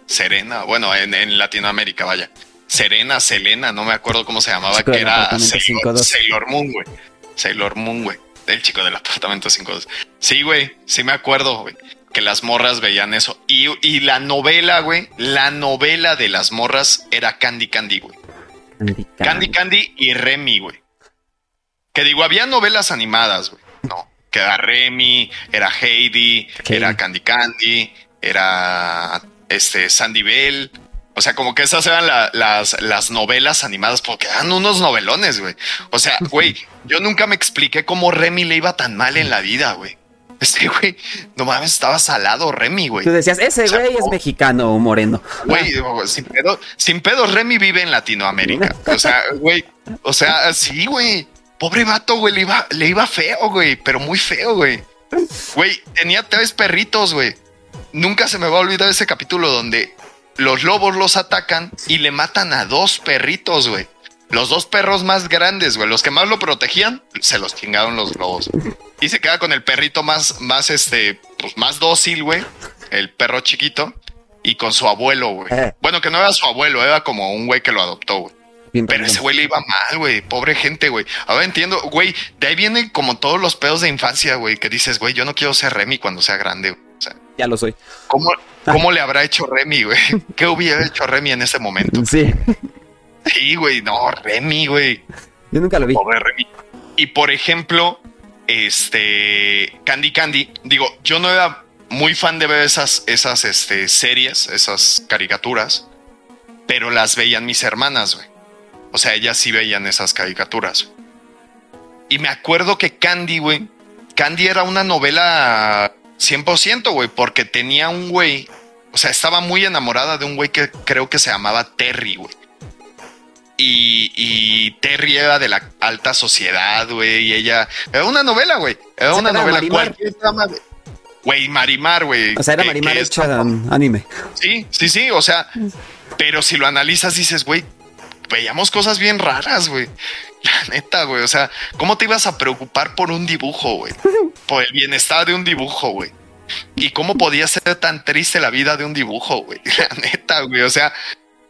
S2: Serena, bueno, en, Latinoamérica, vaya. Serena, Selena, no me acuerdo cómo se llamaba, que era Sailor, Moon, güey. Sailor Moon, güey. El chico del apartamento 52. Sí, güey, sí me acuerdo, güey. Que las morras veían eso. Y, y la novela, güey, la novela de las morras era Candy Candy, güey. Candy Candy y Remy, güey. Que digo, había novelas animadas, güey. No que era Remy, era Heidi, era Candy Candy, era este Sandy Bell. O sea, como que esas eran las, las novelas animadas, porque eran unos novelones, güey. O sea, güey, yo nunca me expliqué cómo Remy le iba tan mal en la vida, güey. Este güey, no mames, estaba salado Remy, güey.
S3: Tú decías, ese güey es mexicano o moreno.
S2: Güey, sin pedo, sin pedo, Remy vive en Latinoamérica. O sea, güey, o sea, sí, güey. Pobre vato, güey, le iba, le iba feo, güey, pero muy feo, güey. Güey, tenía tres perritos, güey. Nunca se me va a olvidar ese capítulo donde los lobos los atacan y le matan a dos perritos, güey. Los dos perros más grandes, güey, los que más lo protegían, se los chingaron los lobos. Y se queda con el perrito más, más, este, pues más dócil, güey. El perro chiquito. Y con su abuelo, güey. Eh. Bueno, que no era su abuelo, era como un güey que lo adoptó, güey. Pero ese güey le iba mal, güey. Pobre gente, güey. Ahora entiendo, güey. De ahí vienen como todos los pedos de infancia, güey. Que dices, güey, yo no quiero ser Remy cuando sea grande. O sea,
S3: ya lo soy.
S2: ¿Cómo, cómo le habrá hecho Remy, güey? ¿Qué hubiera hecho Remy en ese momento?
S3: Sí.
S2: Sí, güey. No, Remy, güey.
S3: Yo nunca lo vi.
S2: Pobre Remy. Y por ejemplo, este Candy Candy. Digo, yo no era muy fan de ver esas, esas este, series, esas caricaturas, pero las veían mis hermanas, güey. O sea, ellas sí veían esas caricaturas. Y me acuerdo que Candy, güey, Candy era una novela 100%, güey, porque tenía un güey, o sea, estaba muy enamorada de un güey que creo que se llamaba Terry, güey. Y, Terry era de la alta sociedad, güey, y ella... Era una novela, güey. Era una novela. Marimar. Güey, Marimar, güey.
S3: O sea, era Marimar hecho anime.
S2: Sí, sí, sí, o sea... Pero si lo analizas, dices, güey, veíamos cosas bien raras, güey. La neta, güey. O sea, ¿cómo te ibas a preocupar por un dibujo, güey? Por el bienestar de un dibujo, güey. ¿Y cómo podía ser tan triste la vida de un dibujo, güey? La neta, güey. O sea,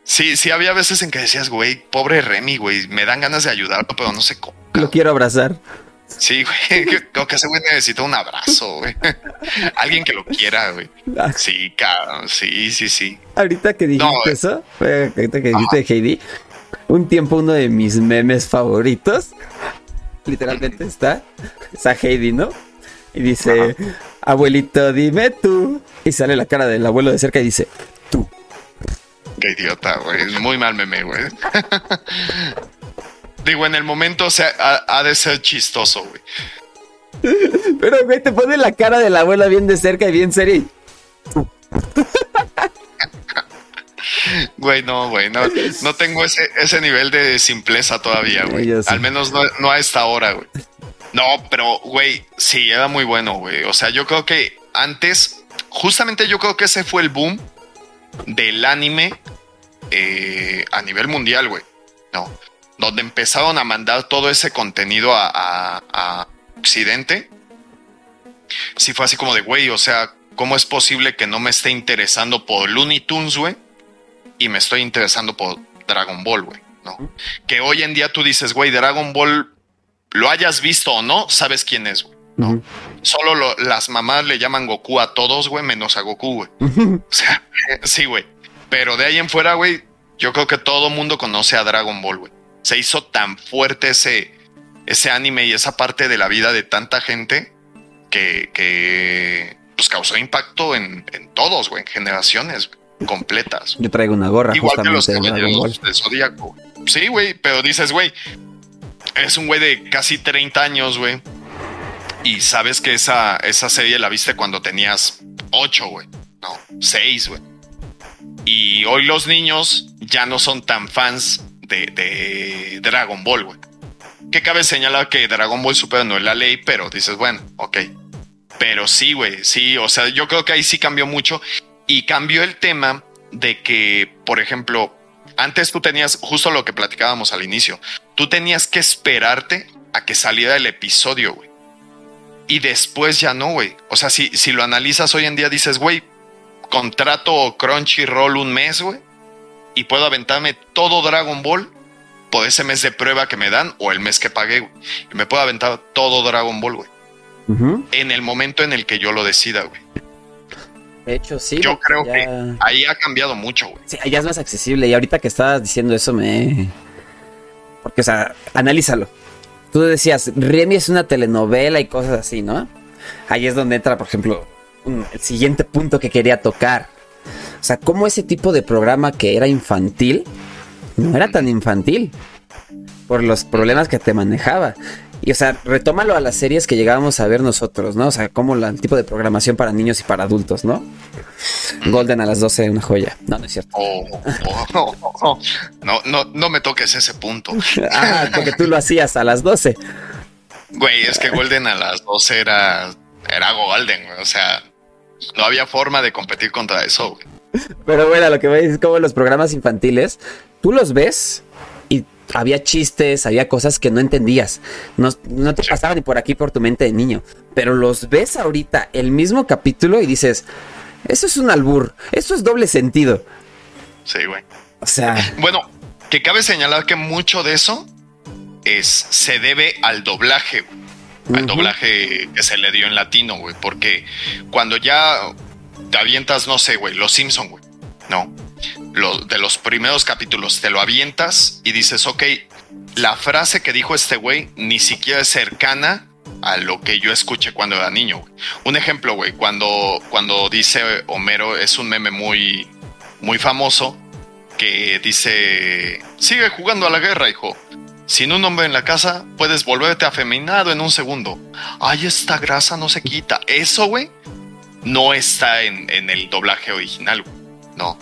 S2: sí, sí había veces en que decías, güey, pobre Remy, güey, me dan ganas de ayudarlo, pero no sé cómo.
S3: Lo quiero abrazar.
S2: Sí, güey, creo que ese güey necesita un abrazo, güey. Alguien que lo quiera, güey. Ah. Sí, cabrón, sí, sí, sí.
S3: Ahorita que dijiste eso, ahorita que dijiste de Heidi, un tiempo uno de mis memes favoritos. Literalmente está. Está Heidi, ¿no? Y dice, abuelito, dime tú. Y sale la cara del abuelo de cerca y dice.
S2: Qué idiota, güey. Es muy mal meme, güey. Digo, en el momento o sea, ha, de ser chistoso, güey.
S3: Pero, güey, te pone la cara del abuelo bien de cerca y bien serio.
S2: Güey, no, güey, no, tengo ese, ese nivel de simpleza todavía, güey. Al menos no, a esta hora, güey. No, pero, güey, sí, era muy bueno, güey. O sea, yo creo que antes, justamente yo creo que ese fue el boom del anime eh, a nivel mundial, güey. No, donde empezaron a mandar todo ese contenido a, a Occidente. Sí fue así como de, güey, o sea, ¿cómo es posible que no me esté interesando por Looney Tunes, güey? y me estoy interesando por Dragon Ball, güey, ¿no? Que hoy en día tú dices, güey, Dragon Ball, lo hayas visto o no, sabes quién es, güey. ¿No? Solo las mamás le llaman Goku a todos, güey, menos a Goku, güey. O sea, sí, güey. Pero de ahí en fuera, güey, yo creo que todo mundo conoce a Dragon Ball, güey. Se hizo tan fuerte ese, ese anime y esa parte de la vida de tanta gente que, que pues causó impacto en, en todos, güey, en generaciones, completas.
S3: Yo traigo una gorra
S2: Igual que los caballeros de Zodíaco. Sí, güey, pero dices, güey, es un güey de casi 30 años, güey. Y sabes que esa, esa serie la viste cuando tenías 8, güey. No, 6, güey. Y hoy los niños ya no son tan fans de, de Dragon Ball, güey. que cabe señalar que Dragon Ball Super no es la ley, pero dices, bueno, ok. Pero sí, güey, sí, o sea, yo creo que ahí sí cambió mucho y cambió el tema de que, por ejemplo, antes tú tenías justo lo que platicábamos al inicio, tú tenías que esperarte a que saliera el episodio, güey. Y después ya no, güey. O sea, si, si lo analizas hoy en día, dices, güey, contrato Crunchyroll un mes, güey, y puedo aventarme todo Dragon Ball por ese mes de prueba que me dan o el mes que pagué, güey. Y me puedo aventar todo Dragon Ball, güey. En el momento en el que yo lo decida, güey.
S1: De hecho, sí.
S2: Yo creo que ahí ha cambiado mucho, güey.
S1: Sí, allá es más accesible. Y ahorita que estabas diciendo eso, me. Porque, o sea, analízalo. Tú decías, Remy es una telenovela y cosas así, ¿no? Ahí es donde entra, por ejemplo, el siguiente punto que quería tocar. O sea, cómo ese tipo de programa que era infantil no era tan infantil por los problemas que te manejaba. Y, o sea, retómalo a las series que llegábamos a ver nosotros, ¿no? O sea, como el tipo de programación para niños y para adultos, ¿no? Golden a las 12, una joya. No, no es cierto.
S2: Oh, oh, oh, no, no, no me toques ese punto.
S1: ah, porque tú lo hacías a las 12.
S2: Güey, es que Golden a las 12 era, era Golden, O sea, no había forma de competir contra eso, güey.
S1: Pero bueno, lo que dices es como los programas infantiles, tú los ves había chistes, había cosas que no entendías. No, te pasaba ni por aquí por tu mente de niño. Pero los ves ahorita el mismo capítulo y dices, eso es un albur, eso es doble sentido.
S2: Sí, güey.
S1: O sea.
S2: Bueno, que cabe señalar que mucho de eso es, se debe al doblaje, Al doblaje que se le dio en latino, güey. Porque cuando ya te avientas, no sé, güey, los Simpson, güey. No de los primeros capítulos, te lo avientas y dices, ok, la frase que dijo este güey ni siquiera es cercana a lo que yo escuché cuando era niño. Un ejemplo, güey, cuando, cuando dice Homero, es un meme muy, muy famoso, que dice, sigue jugando a la guerra, hijo. Sin un hombre en la casa, puedes volverte afeminado en un segundo. Ay, esta grasa no se quita. Eso, güey, no está en, en el doblaje original. No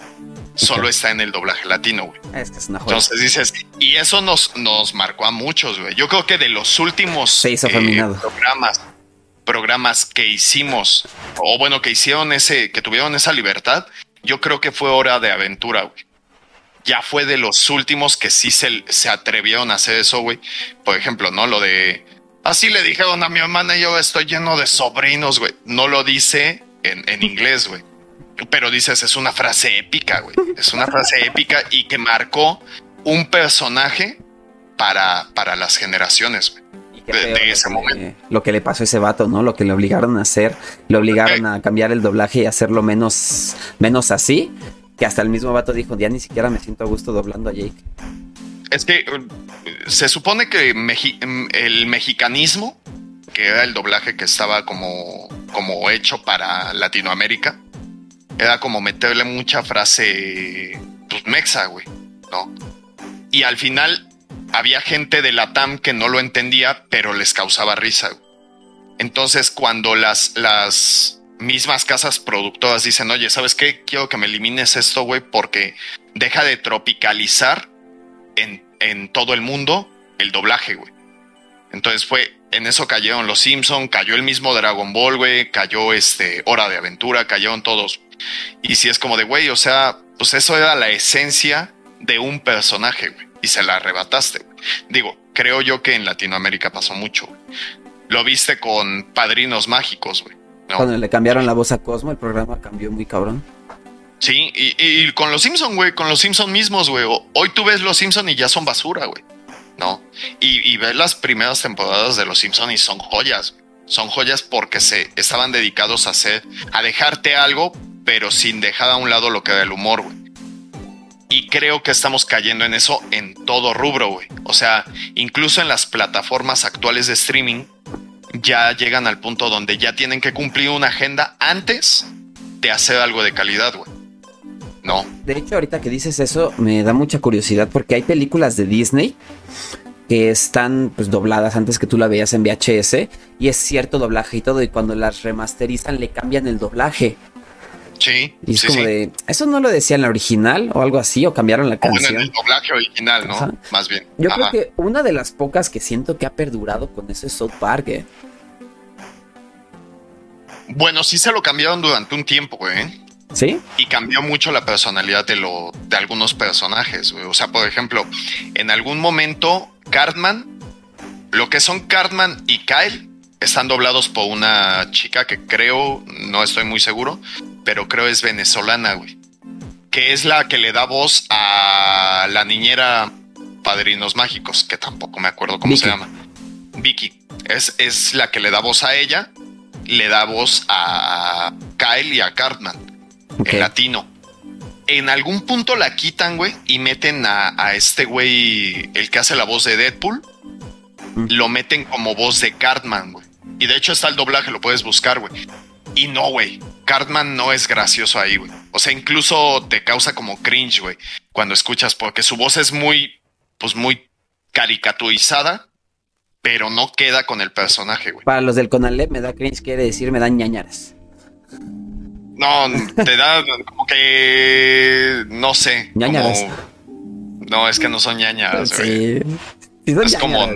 S2: solo está en el doblaje latino, güey.
S1: Es que es una
S2: Entonces dices, y eso nos, nos marcó a muchos, güey. Yo creo que de los últimos
S1: eh,
S2: programas, programas que hicimos, o bueno, que hicieron ese, que tuvieron esa libertad, yo creo que fue hora de aventura, güey. Ya fue de los últimos que sí se, se atrevieron a hacer eso, güey. Por ejemplo, ¿no? Lo de. Así le dijeron a mi hermana, yo estoy lleno de sobrinos, güey. No lo dice en, en inglés, güey pero dices, es una frase épica, güey. Es una frase épica y que marcó un personaje para, para las generaciones, güey. De, ese momento.
S1: Lo que le pasó a ese vato, ¿no? Lo que le obligaron a hacer, le obligaron a cambiar el doblaje y hacerlo menos, menos así, que hasta el mismo vato dijo, ya ni siquiera me siento a gusto doblando a Jake.
S2: Es que uh, se supone que el mexicanismo, que era el doblaje que estaba como, como hecho para Latinoamérica, era como meterle mucha frase, pues mexa, güey, ¿no? Y al final había gente de la TAM que no lo entendía, pero les causaba risa. Entonces, cuando las, las mismas casas productoras dicen, oye, ¿sabes qué? Quiero que me elimines esto, güey, porque deja de tropicalizar en, en todo el mundo el doblaje, güey. Entonces fue, en eso cayeron los Simpson, cayó el mismo Dragon Ball, güey, cayó este Hora de Aventura, cayeron todos. Y si es como de, güey, o sea, pues eso era la esencia de un personaje, güey, y se la arrebataste, güey. Digo, creo yo que en Latinoamérica pasó mucho, güey. Lo viste con Padrinos Mágicos, güey.
S1: Cuando le cambiaron la voz a Cosmo, el programa cambió muy cabrón.
S2: Sí, y, con los Simpson, güey, con los Simpson mismos, güey. Hoy tú ves los Simpson y ya son basura, güey. ¿No? Y, y ves las primeras temporadas de los Simpson y son joyas. Son joyas porque se estaban dedicados a hacer, a dejarte algo pero sin dejar a un lado lo que da el humor, güey. Y creo que estamos cayendo en eso en todo rubro, güey. O sea, incluso en las plataformas actuales de streaming, ya llegan al punto donde ya tienen que cumplir una agenda antes de hacer algo de calidad, güey. No.
S1: De hecho, ahorita que dices eso, me da mucha curiosidad porque hay películas de Disney que están pues dobladas antes que tú la veas en VHS y es cierto doblaje y todo y cuando las remasterizan le cambian el doblaje
S2: Sí.
S3: Y es
S2: sí,
S3: como
S2: sí.
S3: de, ¿eso no lo decía en la original o algo así? ¿O cambiaron la
S2: O bueno,
S3: canción?
S2: en el doblaje original, ¿no?
S3: Ajá.
S2: Más bien.
S3: Yo
S2: Ajá.
S3: creo que una de las pocas que siento que ha perdurado con eso es South Park, ¿eh?
S2: Bueno, sí se lo cambiaron durante un tiempo, güey. ¿eh?
S3: ¿Sí?
S2: y cambió mucho la personalidad de, lo, de algunos personajes. güey. O sea, por ejemplo, en algún momento, Cartman, lo que son Cartman y Kyle, están doblados por una chica que creo, no estoy muy seguro, pero creo es venezolana, güey. Que es la que le da voz a la niñera Padrinos Mágicos, que tampoco me acuerdo cómo se llama. Vicky. Es, es la que le da voz a ella, le da voz a Kyle y a Cartman en latino. En algún punto la quitan, güey, y meten a, a este güey, el que hace la voz de Deadpool,
S3: Mm.
S2: lo meten como voz de Cartman, güey. Y de hecho está el doblaje, lo puedes buscar, güey. Y no, güey, Cartman no es gracioso ahí, güey. O sea, incluso te causa como cringe, güey, cuando escuchas, porque su voz es muy, pues muy caricaturizada, pero no queda con el personaje, güey.
S3: Para los del Conalep me da cringe, quiere decir me dan ñañaras.
S2: No, te da como que. No sé. como-
S3: Ñañaras.
S2: no, es que no son ñañaras, güey.
S3: Sí. Sí son
S2: Es como-.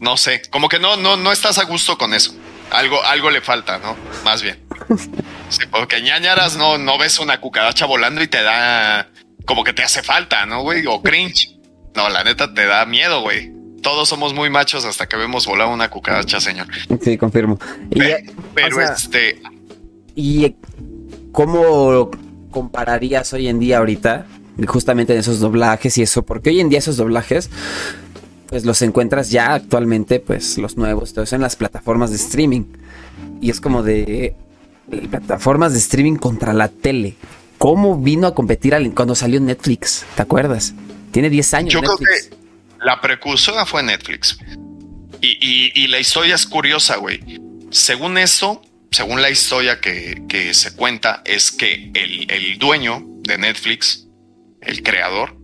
S2: No sé. Como que no, no, no estás a gusto con eso. Algo, algo le falta, ¿no? Más bien. Sí, porque ñañaras no, no ves una cucaracha volando y te da. Como que te hace falta, ¿no, güey? O cringe. No, la neta te da miedo, güey. Todos somos muy machos hasta que vemos volar una cucaracha, señor.
S3: Sí, confirmo. Y,
S2: Pero
S3: o sea,
S2: este.
S3: ¿Y cómo compararías hoy en día ahorita justamente en esos doblajes y eso? Porque hoy en día esos doblajes pues los encuentras ya actualmente pues los nuevos, todo eso en las plataformas de streaming. Y es como de eh, plataformas de streaming contra la tele. ¿Cómo vino a competir al- cuando salió Netflix? ¿Te acuerdas? Tiene 10 años
S2: Yo creo que la precursora fue Netflix. Y, y- y la historia es curiosa, güey. Según esto, según la historia que, que se cuenta, es que el, el dueño de Netflix, el creador,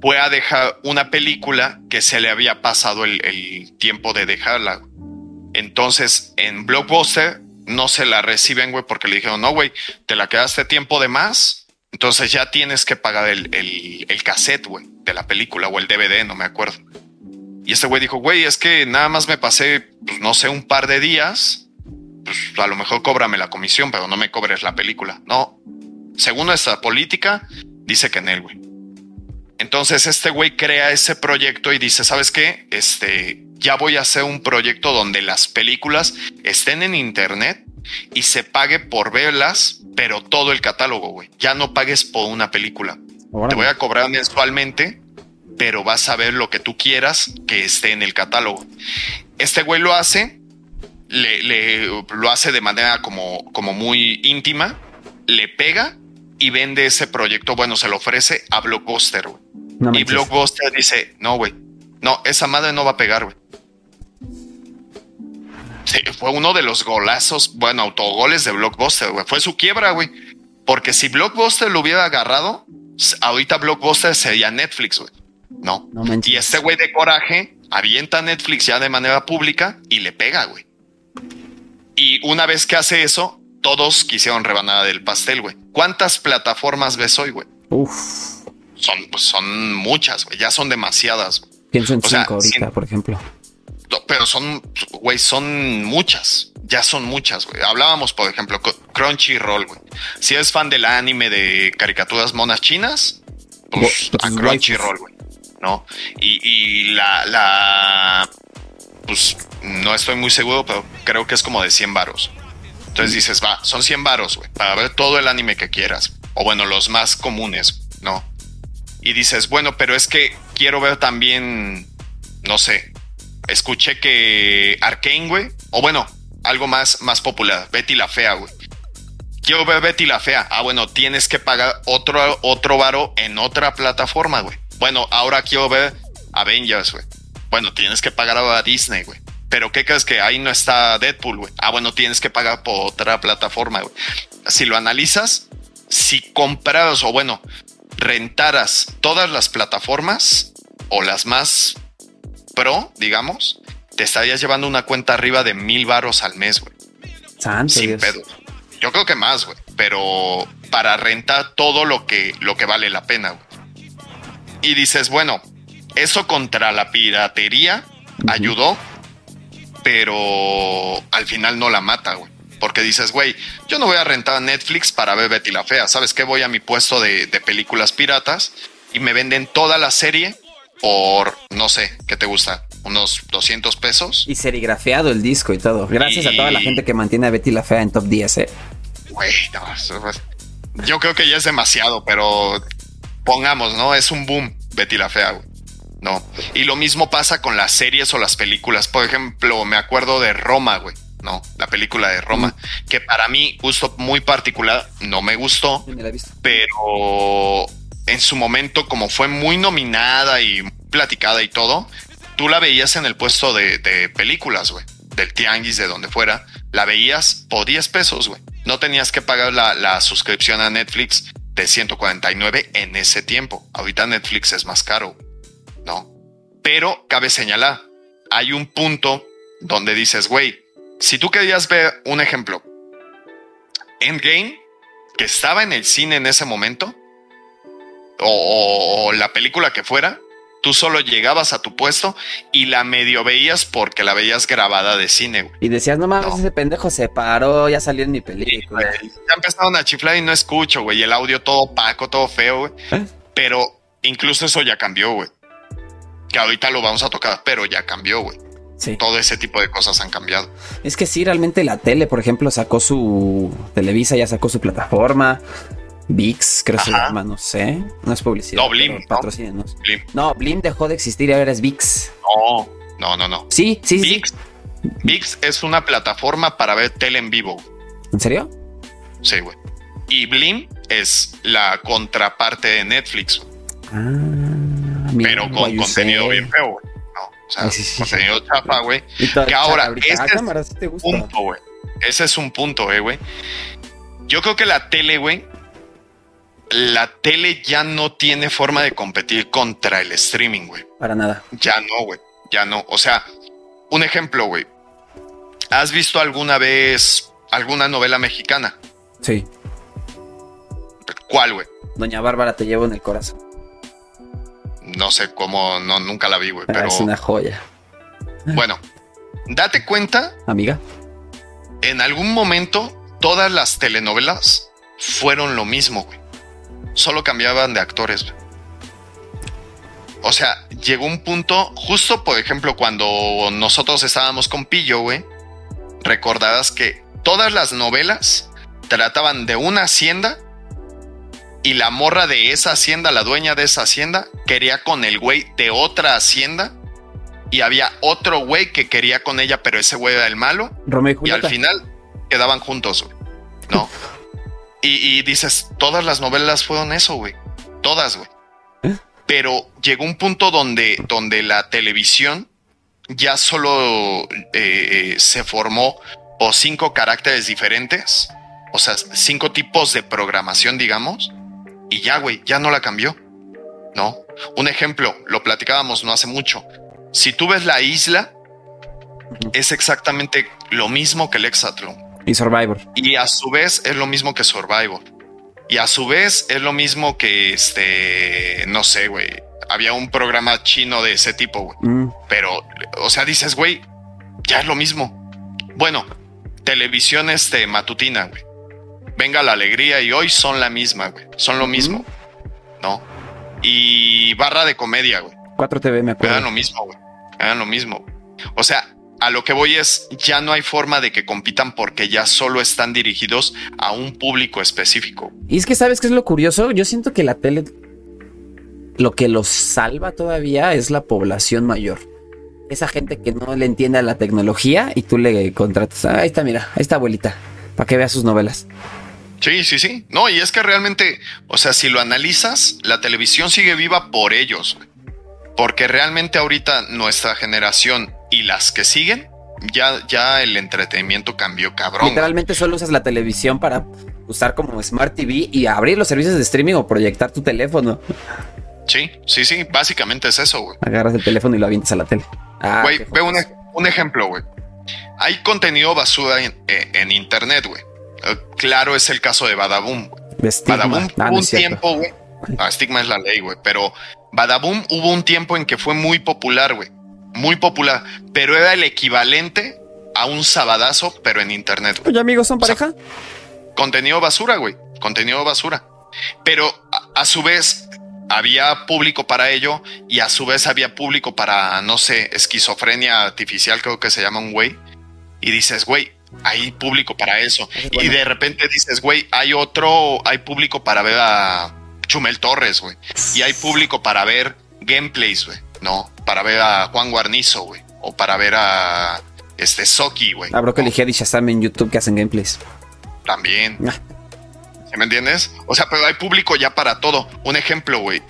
S2: fue a dejar una película que se le había pasado el, tiempo de dejarla. Entonces, en Blockbuster no se la reciben, güey, porque le dijeron, no, güey, te la quedaste tiempo de más, entonces ya tienes que pagar el, el, el cassette, güey, de la película o el DVD, no me acuerdo. Y este güey dijo, güey, es que nada más me pasé, pues no sé, un par de días, pues a lo mejor cóbrame la comisión, pero no me cobres la película. No, según nuestra política, dice que en él, güey. Entonces este güey crea ese proyecto y dice, ¿sabes qué? Este, ya voy a hacer un proyecto donde las películas estén en internet y se pague por verlas, pero todo el catálogo, güey. Ya no pagues por una película. Te voy a cobrar mensualmente, pero vas a ver lo que tú quieras que esté en el catálogo. Este güey lo hace, le, le- lo hace de manera como, como muy íntima, le pega y vende ese proyecto, bueno, se lo ofrece a Blockbuster, güey.
S3: No
S2: y. Blockbuster dice, no, güey, no, esa madre no va a pegar, güey. Sí, fue uno de los golazos, bueno, autogoles de Blockbuster, güey. Fue su quiebra, güey. Porque si Blockbuster lo hubiera agarrado, ahorita Blockbuster sería Netflix, güey. No.
S3: No.
S2: Y este güey de coraje avienta Netflix ya de manera pública y le pega, güey. Y una vez que hace eso, todos quisieron rebanada del pastel, güey. ¿Cuántas plataformas ves hoy, güey?
S3: Uf.
S2: Son, pues, son muchas, güey. Ya son demasiadas.
S3: Pienso en
S2: O sea,
S3: 5 ahorita,
S2: sin-
S3: por ejemplo.
S2: Pero son, güey, son muchas. Ya son muchas, güey. Hablábamos, por ejemplo, Crunchyroll, güey. Si eres fan del anime de caricaturas monas chinas, pues
S3: Bo-
S2: a
S3: tus
S2: Crunchyroll, güey. ¿No? Y, y la, la, pues no estoy muy seguro, pero creo que es como de 100 varos. Entonces dices, va, son 100 varos, güey, para ver todo el anime que quieras. O bueno, los más comunes, ¿no? Y dices, bueno, pero es que quiero ver también, no sé, escuché que Arkane, güey, o bueno, algo más, más popular, Betty la Fea, güey. Quiero ver Betty la Fea. Ah, bueno, tienes que pagar otro, otro varo en otra plataforma, güey. Bueno, ahora quiero ver Avengers, güey. Bueno, tienes que pagar a Disney, güey. Pero ¿qué crees que ahí no está Deadpool, güey? Ah, bueno, tienes que pagar por otra plataforma, güey. Si lo analizas, si compraras o bueno, rentaras todas las plataformas o las más pro, digamos, te estarías llevando una cuenta arriba de mil varos al mes, güey. Sin pedo. Yo creo que más, güey. Pero para rentar todo lo que, lo que vale la pena, güey. Y dices, bueno, eso contra la piratería ayudó, pero al final no la mata, güey. Porque dices, güey, yo no voy a rentar a Netflix para ver Betty la Fea. ¿Sabes qué? Voy a mi puesto de, de películas piratas y me venden toda la serie por, no sé, ¿qué te gusta? Unos 200 pesos.
S1: Y serigrafiado el disco y todo. Gracias a toda la gente que mantiene a Betty la Fea en top 10, ¿eh?
S2: Güey, no, yo creo que ya es demasiado, pero pongamos, ¿no? Es un boom, Betty la Fea, güey. No. Y lo mismo pasa con las series o las películas. Por ejemplo, me acuerdo de Roma, güey. No, la película de Roma, que para mí, gusto muy particular, no me gustó,
S1: Sí, me la he visto.
S2: pero en su momento, como fue muy nominada y platicada y todo, tú la veías en el puesto de, de películas, güey, del tianguis, de donde fuera, la veías por 10 pesos, güey. No tenías que pagar la, la suscripción a Netflix de 149 en ese tiempo. Ahorita Netflix es más caro, ¿no? Pero cabe señalar, hay un punto donde dices, güey, si tú querías ver un ejemplo, Endgame, que estaba en el cine en ese momento, o, la película que fuera, tú solo llegabas a tu puesto y la medio veías porque la veías grabada de cine, güey.
S1: Y decías, no mames,
S2: No.
S1: ese pendejo se paró, ya salió en mi película.
S2: Ya empezaron a chiflar y no escucho, güey. El audio todo opaco, todo feo, güey.
S1: ¿Eh?
S2: Pero incluso eso ya cambió, güey. Que ahorita lo vamos a tocar, pero ya cambió, güey.
S1: Sí.
S2: Todo ese tipo de cosas han cambiado.
S1: Es que sí, realmente la tele, por ejemplo, sacó su. Televisa ya sacó su plataforma. VIX, creo que se llama, no sé. No es publicidad.
S2: No, Blim, ¿no? Blim.
S1: No, Blim dejó de existir y ahora es VIX.
S2: No, no, no, no.
S1: Sí, sí, sí.
S2: VIX, VIX es una plataforma para ver tele en vivo.
S1: ¿En serio?
S2: Sí, güey. Y Blim es la contraparte de Netflix.
S1: Ah,
S2: pero con contenido bien feo, güey. O sea,
S1: sí, sí,
S2: contenido chafa, güey. Que ahora, este
S1: ah,
S2: es
S1: cámara, sí te gusta.
S2: punto, güey. Ese es un punto, eh, güey. Yo creo que la tele, güey, la tele ya no tiene forma de competir contra el streaming, güey.
S1: Para nada.
S2: Ya no, güey. Ya no. O sea, un ejemplo, güey. ¿Has visto alguna vez alguna novela mexicana?
S1: Sí.
S2: ¿Cuál, güey?
S1: Doña Bárbara te llevo en el corazón.
S2: No sé cómo, no, nunca la vi, güey.
S1: Ah,
S2: Pero
S1: Es una joya.
S2: bueno, date cuenta,
S1: Amiga.
S2: en algún momento todas las telenovelas fueron lo mismo, güey. Solo cambiaban de actores, güey. O sea, llegó un punto, justo por ejemplo, cuando nosotros estábamos con Pillo, güey, recordarás que todas las novelas trataban de una hacienda y la morra de esa hacienda, la dueña de esa hacienda, quería con el güey de otra hacienda y había otro güey que quería con ella, pero ese güey era el malo
S1: Romeo y
S2: y al final quedaban juntos, güey. ¿no? Y, y dices, todas las novelas fueron eso, güey. Todas, güey.
S1: ¿Eh?
S2: Pero llegó un punto donde, donde la televisión ya solo eh, eh, se formó por cinco caracteres diferentes, o sea, cinco tipos de programación, digamos, y ya, güey, ya no la cambió, ¿no? Un ejemplo, lo platicábamos no hace mucho. Si tú ves la isla, es exactamente lo mismo que el Exatlón.
S1: Y Survivor.
S2: Y a su vez es lo mismo que Survivor. Y a su vez es lo mismo que este, no sé, güey. Había un programa chino de ese tipo, güey.
S1: Mm,
S2: Pero, o sea, dices, güey, ya es lo mismo. Bueno, televisión este matutina, güey. Venga la alegría y hoy son la misma, güey. Son lo mismo, ¿no? Y barra de comedia, güey.
S1: 4TV me
S2: Eran
S1: acuerdo.
S2: lo mismo, güey. Eran lo mismo. O sea, a lo que voy es, ya no hay forma de que compitan porque ya solo están dirigidos a un público específico.
S1: Y es que, ¿sabes qué es lo curioso? Yo siento que la tele. Lo que los salva todavía es la población mayor. Esa gente que no le entiende a la tecnología y tú le contratas. "Ah, ahí está, mira, ahí está abuelita. Para que vea sus novelas.
S2: Sí, sí, sí. No, y es que realmente, o sea, si lo analizas, la televisión sigue viva por ellos. Porque realmente ahorita nuestra generación y las que siguen, ya, ya el entretenimiento cambió cabrón.
S1: Literalmente solo usas la televisión para usar como Smart TV y abrir los servicios de streaming o proyectar tu teléfono.
S2: Sí, sí, sí. Básicamente es eso, güey.
S1: Agarras el teléfono y lo avientas a la tele. Ah,
S2: Güey, ve un, un ejemplo, güey. Hay contenido basura en, en internet, güey. Eh, claro es el caso de Badaboom. Badaboom
S1: Ah,
S2: hubo
S1: no
S2: un tiempo, güey. Ah, Stigma es la ley, güey. Pero Badaboom hubo un tiempo en que fue muy popular, güey. Muy popular. Pero era el equivalente a un sabadazo, pero en internet.
S1: Oye, amigos, ¿son pareja?
S2: Contenido basura, güey. Contenido basura. Pero a, a su vez había público para ello y a su vez había público para, no sé, esquizofrenia artificial, creo que se llama un güey. Y dices, güey, hay público para eso.
S1: Es
S2: Y de repente dices, güey, hay otro, hay público para ver a Chumel Torres, güey. Y hay público para ver gameplays, güey. No, para ver a Juan Guarnizo, güey. O para ver a este Soki, güey.
S1: A Broccoli Head y Shazam en YouTube que hacen gameplays.
S2: También.
S1: Ah.
S2: ¿Sí me entiendes? O sea, pero hay público ya para todo. Un ejemplo, güey.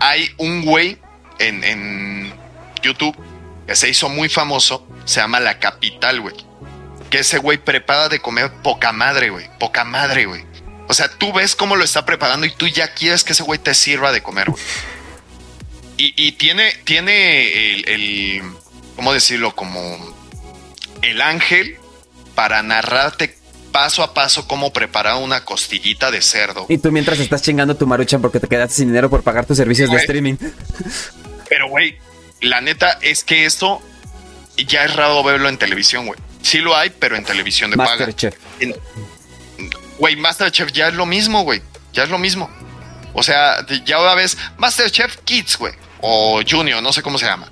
S2: Hay un güey en, en YouTube que se hizo muy famoso. Se llama La Capital, güey. Que ese güey prepara de comer poca madre, güey. Poca madre, güey. O sea, tú ves cómo lo está preparando y tú ya quieres que ese güey te sirva de comer, güey. Y, y tiene, tiene el, el- ¿cómo decirlo? Como el ángel para narrarte paso a paso cómo preparar una costillita de cerdo.
S1: Y tú mientras estás chingando tu maruchan porque te quedaste sin dinero por pagar tus servicios de streaming.
S2: Pero, güey, la neta es que esto ya es raro verlo en televisión, güey. Sí lo hay, pero en televisión de paga.
S1: Masterchef.
S2: En- Güey, Masterchef ya es lo mismo, güey. Ya es lo mismo. O sea, ya ahora ves Masterchef Kids, güey. O Junior, no sé cómo se llama.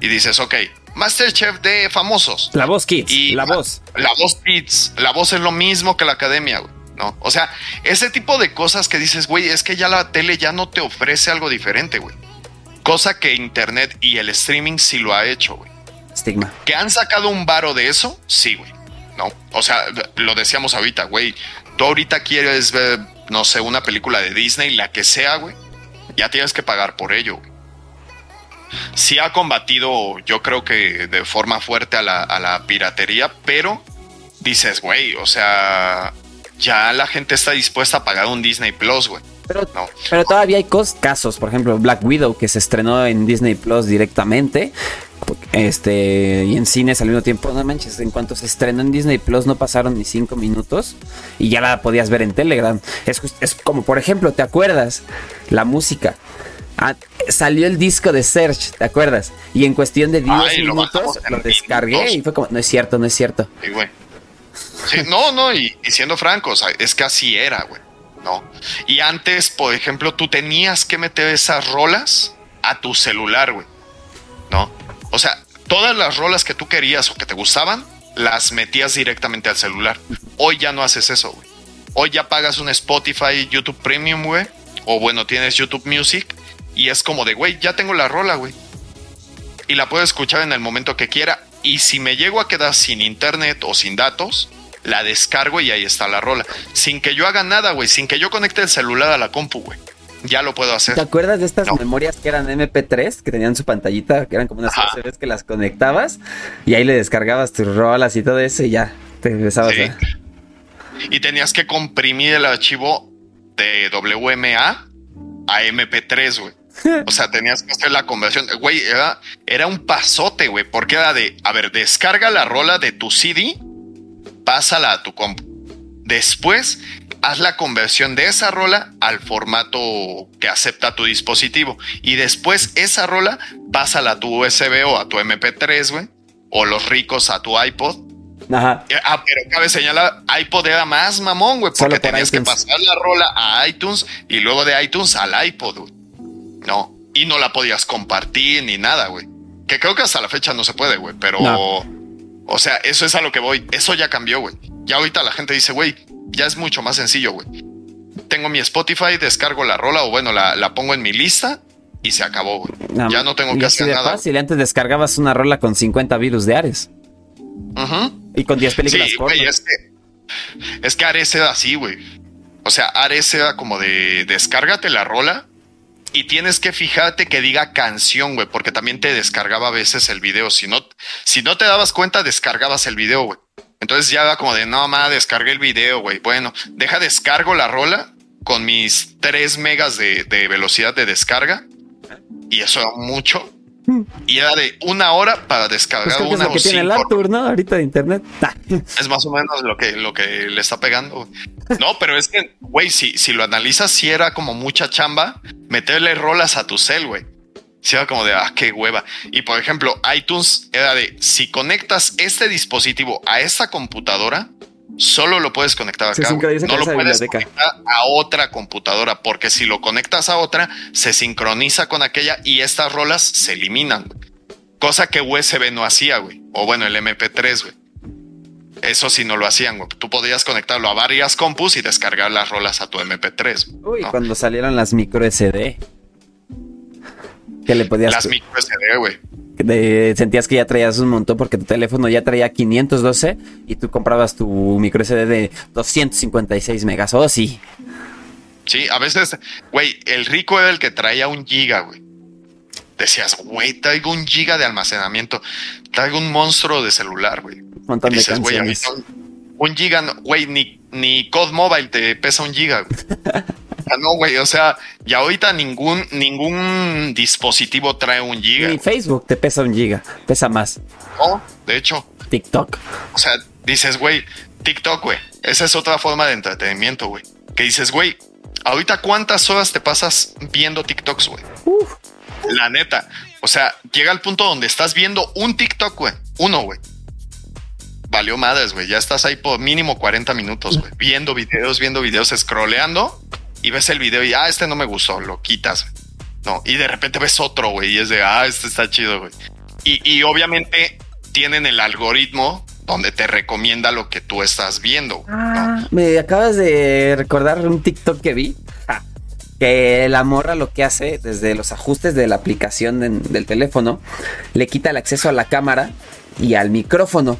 S2: Y dices, ok, Masterchef de famosos.
S1: La voz Kids.
S2: Y
S1: la voz.
S2: La voz Kids. La voz es lo mismo que la academia, güey. ¿No? O sea, ese tipo de cosas que dices, güey, es que ya la tele ya no te ofrece algo diferente, güey. Cosa que Internet y el streaming sí lo ha hecho, güey.
S1: Estigma.
S2: ¿Que han sacado un varo de eso? Sí, güey. No. O sea, lo decíamos ahorita, güey. Tú ahorita quieres ver, no sé, una película de Disney, la que sea, güey. Ya tienes que pagar por ello, güey. Sí ha combatido, yo creo que de forma fuerte a la, a la piratería, pero dices, güey, o sea, ya la gente está dispuesta a pagar un Disney Plus, güey.
S1: Pero,
S2: No.
S1: pero todavía hay casos, por ejemplo, Black Widow que se estrenó en Disney Plus directamente. Este, y en cines al mismo tiempo, no manches, en cuanto se estrenó en Disney Plus no pasaron ni cinco minutos y ya la podías ver en Telegram. Es, como, por ejemplo, ¿te acuerdas? La música. Ah, salió el disco de Search, ¿te acuerdas? Y en cuestión de 10
S2: Ay, lo
S1: minutos lo descargué
S2: minutos.
S1: y fue como, no es cierto, no es cierto.
S2: Sí, güey. Sí, no, no, y, y siendo franco, o sea, es que así era, güey. No. Y antes, por ejemplo, tú tenías que meter esas rolas a tu celular, güey. ¿No? O sea, todas las rolas que tú querías o que te gustaban, las metías directamente al celular. Hoy ya no haces eso, güey. Hoy ya pagas un Spotify, YouTube Premium, güey. O bueno, tienes YouTube Music. Y es como de, güey, ya tengo la rola, güey. Y la puedo escuchar en el momento que quiera. Y si me llego a quedar sin internet o sin datos, la descargo y ahí está la rola. Sin que yo haga nada, güey. Sin que yo conecte el celular a la compu, güey. Ya lo puedo
S1: ¿Te
S2: hacer.
S1: acuerdas de estas
S2: No.
S1: memorias que eran MP3, que tenían su pantallita, que eran como unas. USBs que las conectabas y ahí le descargabas tus rolas y todo eso y ya te empezabas
S2: Sí.
S1: a...
S2: Y tenías que comprimir el archivo de WMA a MP3, güey. O sea, tenías que hacer la conversión. Güey, era, era un pasote, güey, porque era de, a ver, descarga la rola de tu CD, pásala a tu compu. Después, haz la conversión de esa rola al formato que acepta tu dispositivo. Y después, esa rola, pásala a tu USB o a tu MP3, güey. O los ricos a tu iPod.
S1: Ajá.
S2: Eh, Ah, pero cabe señalar, iPod era más mamón, güey, porque
S1: por
S2: tenías que pasar la rola a iTunes y luego de iTunes al iPod, güey. No, y no la podías compartir ni nada, güey. Que creo que hasta la fecha no se puede, güey, pero...
S1: No.
S2: O sea, eso es a lo que voy. Eso ya cambió, güey. Ya ahorita la gente dice, güey, ya es mucho más sencillo, güey. Tengo mi Spotify, descargo la rola o bueno, la, la pongo en mi lista y se acabó, güey.
S1: No,
S2: ya no tengo que hacer
S1: de
S2: nada.
S1: fácil. Antes descargabas una rola con 50 virus de Ares
S2: Ujú.
S1: y con 10 películas
S2: Sí,
S1: porno.
S2: güey, es que, es que Ares era así, güey. O sea, Ares era como de descárgate la rola y tienes que fijarte que diga canción, güey, porque también te descargaba a veces el video. Si no, si no te dabas cuenta, descargabas el video, güey. Entonces ya era como de, no, ma, descargué el video, güey. Bueno, deja descargo la rola con mis 3 megas de, de velocidad de descarga. Y eso era mucho. Y era de una hora para descargar
S1: Pues creo que
S2: una
S1: que
S2: o
S1: tiene el Arthur, ¿no? Ahorita de internet.
S2: Es más o menos lo que, lo que le está pegando. No, pero es que, güey, si, si lo analizas, sí era como mucha chamba meterle rolas a tu cel, güey. Sí era como de, ah, qué hueva. Y por ejemplo, iTunes era de, si conectas este dispositivo a esta computadora, solo lo puedes conectar
S1: Se
S2: güey.
S1: sincroniza
S2: No lo puedes conectar a otra computadora, porque si lo conectas a otra, se sincroniza con aquella y estas rolas se eliminan. Cosa que USB no hacía, güey. O bueno, el MP3, güey. Eso sí no lo hacían, güey. Tú podías conectarlo a varias compus y descargar las rolas a tu MP3.
S1: Uy,
S2: ¿no?
S1: cuando salieron las micro SD. Que le podías.
S2: Las micro SD, güey.
S1: De- sentías que ya traías un montón porque tu teléfono ya traía 512 y tú comprabas tu micro SD de 256 megas. Oh, sí.
S2: Sí, a veces, güey, el rico era el que traía un giga, güey. Decías, güey, traigo un giga de almacenamiento. Traigo un monstruo de celular, güey.
S1: Un montón de
S2: Dices, güey,
S1: canciones.
S2: ahorita un, un giga, güey, ni, ni COD Mobile te pesa un giga. güey. No, güey, o sea, y ahorita ningún, ningún dispositivo trae un giga.
S1: Y Facebook te pesa un giga, pesa más.
S2: No, de hecho,
S1: TikTok.
S2: o sea, dices, güey, TikTok, güey, esa es otra forma de entretenimiento, güey. Que dices, güey, ahorita cuántas horas te pasas viendo TikToks, güey.
S1: Uf.
S2: La neta. O sea, llega al punto donde estás viendo un TikTok, güey. Uno, güey. Valió madres, güey. Ya estás ahí por mínimo 40 minutos, güey. Viendo videos, viendo videos, scrolleando y ves el video y, ah, este no me gustó, lo quitas. No, y de repente ves otro, güey, y es de, ah, este está chido, güey. Y, y obviamente tienen el algoritmo donde te recomienda lo que tú estás viendo. ¿no?
S1: Me acabas de recordar un TikTok que vi. ja, Que la morra lo que hace desde los ajustes de la aplicación del teléfono le quita el acceso a la cámara y al micrófono.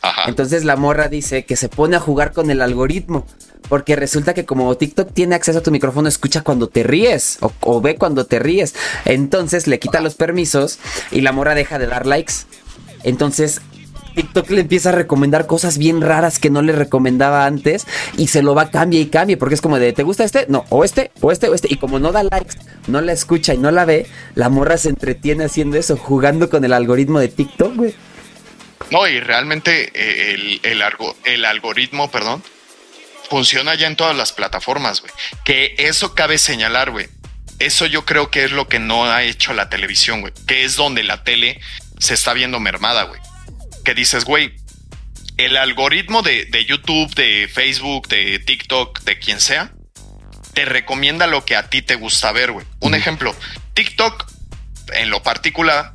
S2: Ajá.
S1: Entonces la morra dice que se pone a jugar con el algoritmo. Porque resulta que como TikTok tiene acceso a tu micrófono, escucha cuando te ríes o, ve cuando te ríes. Entonces le quita los permisos y la morra deja de dar likes. Entonces TikTok le empieza a recomendar cosas bien raras que no le recomendaba antes y se lo va cambie y cambie porque es como de ¿te gusta este? No, o este, o este, o este. Y como no da likes, no la escucha y no la ve, la morra se entretiene haciendo eso, jugando con el algoritmo de TikTok, güey.
S2: No, y realmente eh, el, el, algo- el algoritmo, perdón, funciona ya en todas las plataformas, güey. Que eso cabe señalar, güey. Eso yo creo que es lo que no ha hecho la televisión, güey. Que es donde la tele se está viendo mermada, güey. Que dices, güey, el algoritmo de, de YouTube, de Facebook, de TikTok, de quien sea, te recomienda lo que a ti te gusta ver, güey. Un ejemplo, TikTok, en lo particular,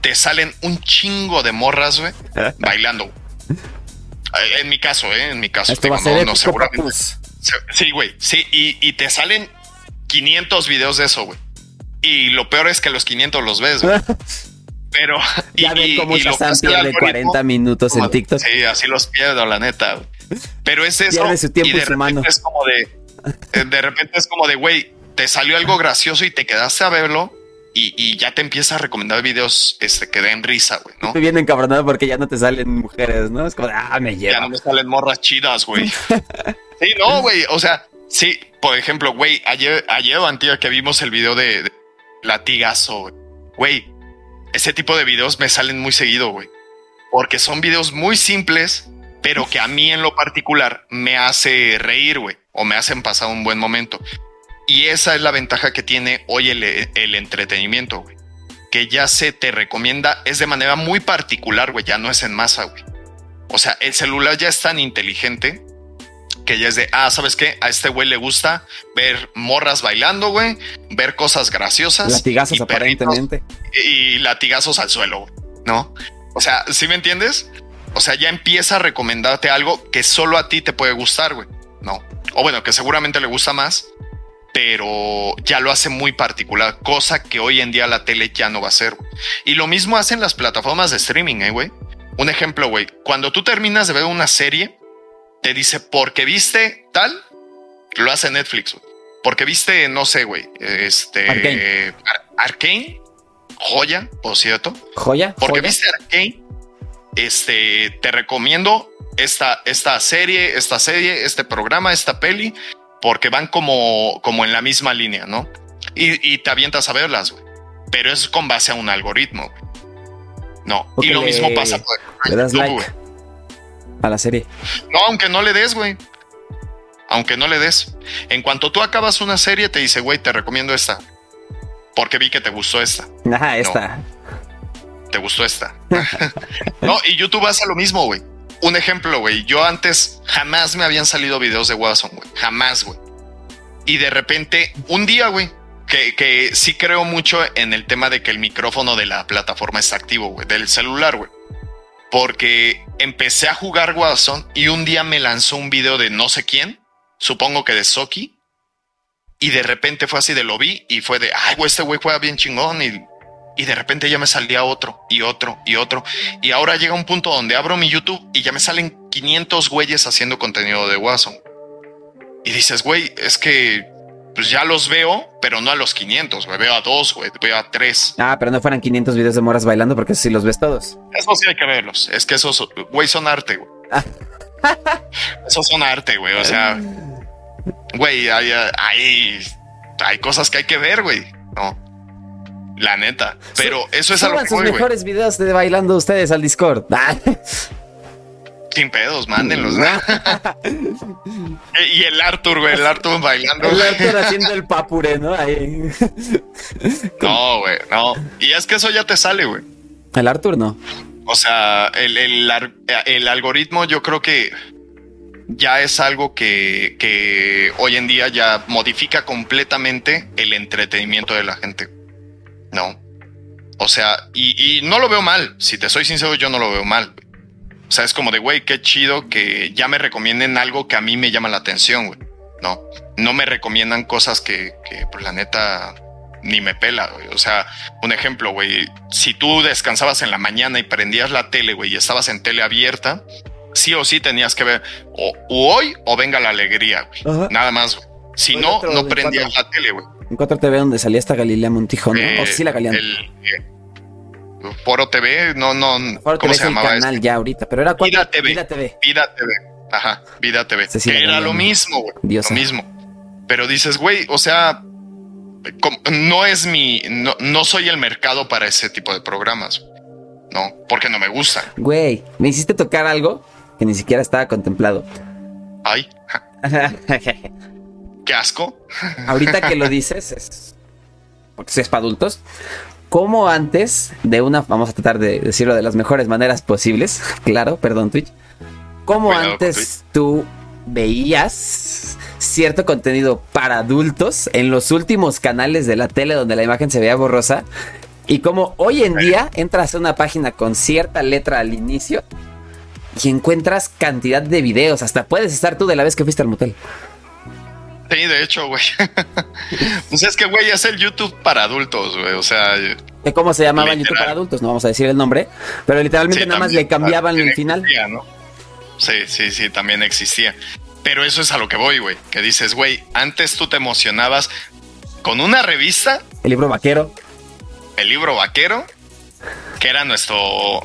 S2: te salen un chingo de morras, güey, bailando. Eh, En mi caso, ¿eh? En mi caso.
S1: Esto va a
S2: Digo,
S1: ser
S2: no, no,
S1: épico,
S2: seguramente. Se- Sí, güey. Sí, y, y te salen 500 videos de eso, güey. Y lo peor es que los 500 los ves, güey. Pero. Y,
S1: Ya ven
S2: y-
S1: cómo
S2: y
S1: pierde
S2: algoritmo-
S1: 40 minutos en TikTok.
S2: Sí, así los pierdo, la neta. güey. Pero es eso.
S1: Pierde su tiempo
S2: y de
S1: y
S2: repente
S1: mano.
S2: es como de. eh, De repente es como de, güey, te salió algo gracioso y te quedaste a verlo. Y, y ya te empieza a recomendar videos este, que den risa, güey, ¿no?
S1: Estoy bien encabronado porque ya no te salen mujeres, ¿no? Es como, de, ah, me
S2: Ya
S1: lleva.
S2: no me salen morras chidas, güey. Sí, no, güey. O sea, sí, por ejemplo, güey, ayer, ayer o antier que vimos el video de, de latigazo, güey. Güey, ese tipo de videos me salen muy seguido, güey. Porque son videos muy simples, pero que a mí en lo particular me hace reír, güey. O me hacen pasar un buen momento. Y esa es la ventaja que tiene hoy el, el entretenimiento, güey. Que ya se te recomienda, es de manera muy particular, güey. Ya no es en masa, güey. O sea, el celular ya es tan inteligente que ya es de, ah, ¿sabes qué? A este güey le gusta ver morras bailando, güey, ver cosas graciosas.
S1: Latigazos
S2: y
S1: aparentemente.
S2: y latigazos al suelo, güey, ¿no? O sea, ¿sí me entiendes? O sea, ya empieza a recomendarte algo que solo a ti te puede gustar, güey, ¿no? O bueno, que seguramente le gusta más, pero ya lo hace muy particular, cosa que hoy en día la tele ya no va a hacer. Y lo mismo hacen las plataformas de streaming, ¿eh, güey? Un ejemplo, güey, cuando tú terminas de ver una serie, te dice, porque viste tal, lo hace Netflix, güey. Porque viste, no sé, güey, este...
S1: Arcane.
S2: Ar- Arcane, joya, por cierto.
S1: ¿Joya?
S2: Porque
S1: ¿Joya?
S2: viste Arcane, este, te recomiendo esta, esta serie, esta serie, este programa, esta peli, porque van como, como en la misma línea, ¿no? Y, y te avientas a verlas, güey. pero es con base a un algoritmo. güey. No,
S1: Porque
S2: y lo
S1: le-
S2: mismo pasa por
S1: Le das
S2: YouTube,
S1: like a la serie.
S2: No, aunque no le des, güey. Aunque no le des. En cuanto tú acabas una serie, te dice, güey, te recomiendo esta. Porque vi que te gustó esta.
S1: Ajá, esta.
S2: Te gustó esta. no, y YouTube hace lo mismo, güey. Un ejemplo, güey. Yo antes jamás me habían salido videos de Warzone, güey. Jamás, güey. Y de repente, un día, güey, que, que sí creo mucho en el tema de que el micrófono de la plataforma está activo, güey, del celular, güey. Porque empecé a jugar Warzone y un día me lanzó un video de no sé quién, supongo que de Soki. Y de repente fue así de lo vi y fue de, ay, güey, este güey juega bien chingón. Y, y de repente ya me salía otro y otro y otro. Y ahora llega un punto donde abro mi YouTube y ya me salen 500 güeyes haciendo contenido de Warzone. Y dices, güey, es que pues ya los veo, pero no a los 500, güey. Veo a dos, güey, veo a tres.
S1: Ah, pero no fueran 500 videos de moras bailando porque si los ves todos.
S2: Eso sí hay que verlos. Es que esos, güey, son arte, güey. Esos son arte, güey. O sea, güey, hay, hay, hay cosas que hay que ver, güey. No. La neta. Pero eso es a lo
S1: Suban
S2: que
S1: sus
S2: voy,
S1: mejores videos de bailando ustedes al Discord. Ah.
S2: Sin pedos, mándenlos. ¿no? y el Arthur, güey, el Arthur bailando.
S1: El Arthur haciendo el papure, ¿no? Ahí.
S2: No, güey, no. Y es que eso ya te sale, güey.
S1: El Arthur no.
S2: O sea, el, el el algoritmo yo creo que ya es algo que, que hoy en día ya modifica completamente el entretenimiento de la gente. No. O sea, y, y no lo veo mal. Si te soy sincero, yo no lo veo mal. O sea, es como de, güey, qué chido que ya me recomienden algo que a mí me llama la atención, güey. No, no me recomiendan cosas que, que pues la neta, ni me pela, güey. O sea, un ejemplo, güey. Si tú descansabas en la mañana y prendías la tele, güey, y estabas en tele abierta, sí o sí tenías que ver o, o hoy o venga la alegría, güey. Nada más, güey. Si
S1: Hoy
S2: no, no prendías la tele, güey.
S1: En 4 TV donde salía esta Galilea Montijo, ¿no?
S2: Eh,
S1: o sí la Galilea.
S2: el, eh, Foro TV, no, no,
S1: Ahora
S2: ¿cómo
S1: TV
S2: se
S1: es el
S2: llamaba?
S1: canal
S2: este?
S1: ya ahorita, pero era cuatro-
S2: Vida TV.
S1: Vida TV.
S2: Vida TV. Ajá, Vida TV.
S1: La
S2: era lo mismo, güey.
S1: Diosa.
S2: Lo mismo. Pero dices, güey, o sea, no es mi, no, no soy el mercado para ese tipo de programas. No, porque no me gusta.
S1: Güey, me hiciste tocar algo que ni siquiera estaba contemplado.
S2: Ay, qué asco.
S1: Ahorita que lo dices, es. Porque si es para adultos. Como antes, de una. Vamos a tratar de decirlo de las mejores maneras posibles. Claro, perdón, Twitch. Como
S2: Cuidado
S1: antes tú veías cierto contenido para adultos en los últimos canales de la tele donde la imagen se veía borrosa. Y como hoy en día entras a una página con cierta letra al inicio y encuentras cantidad de videos. Hasta puedes estar tú de la vez que fuiste al motel.
S2: Sí, de hecho, güey. pues es que, güey, es el YouTube para adultos, güey. O sea,
S1: de cómo se llamaba
S2: Literal.
S1: YouTube para adultos, no vamos a decir el nombre, pero literalmente
S2: Sí,
S1: nada más le cambiaban el final.
S2: existía, ¿no? Sí, sí, sí, también existía. Pero eso es a lo que voy, güey. Que dices, güey, antes tú te emocionabas con una revista,
S1: El libro vaquero.
S2: el libro vaquero, que era nuestro.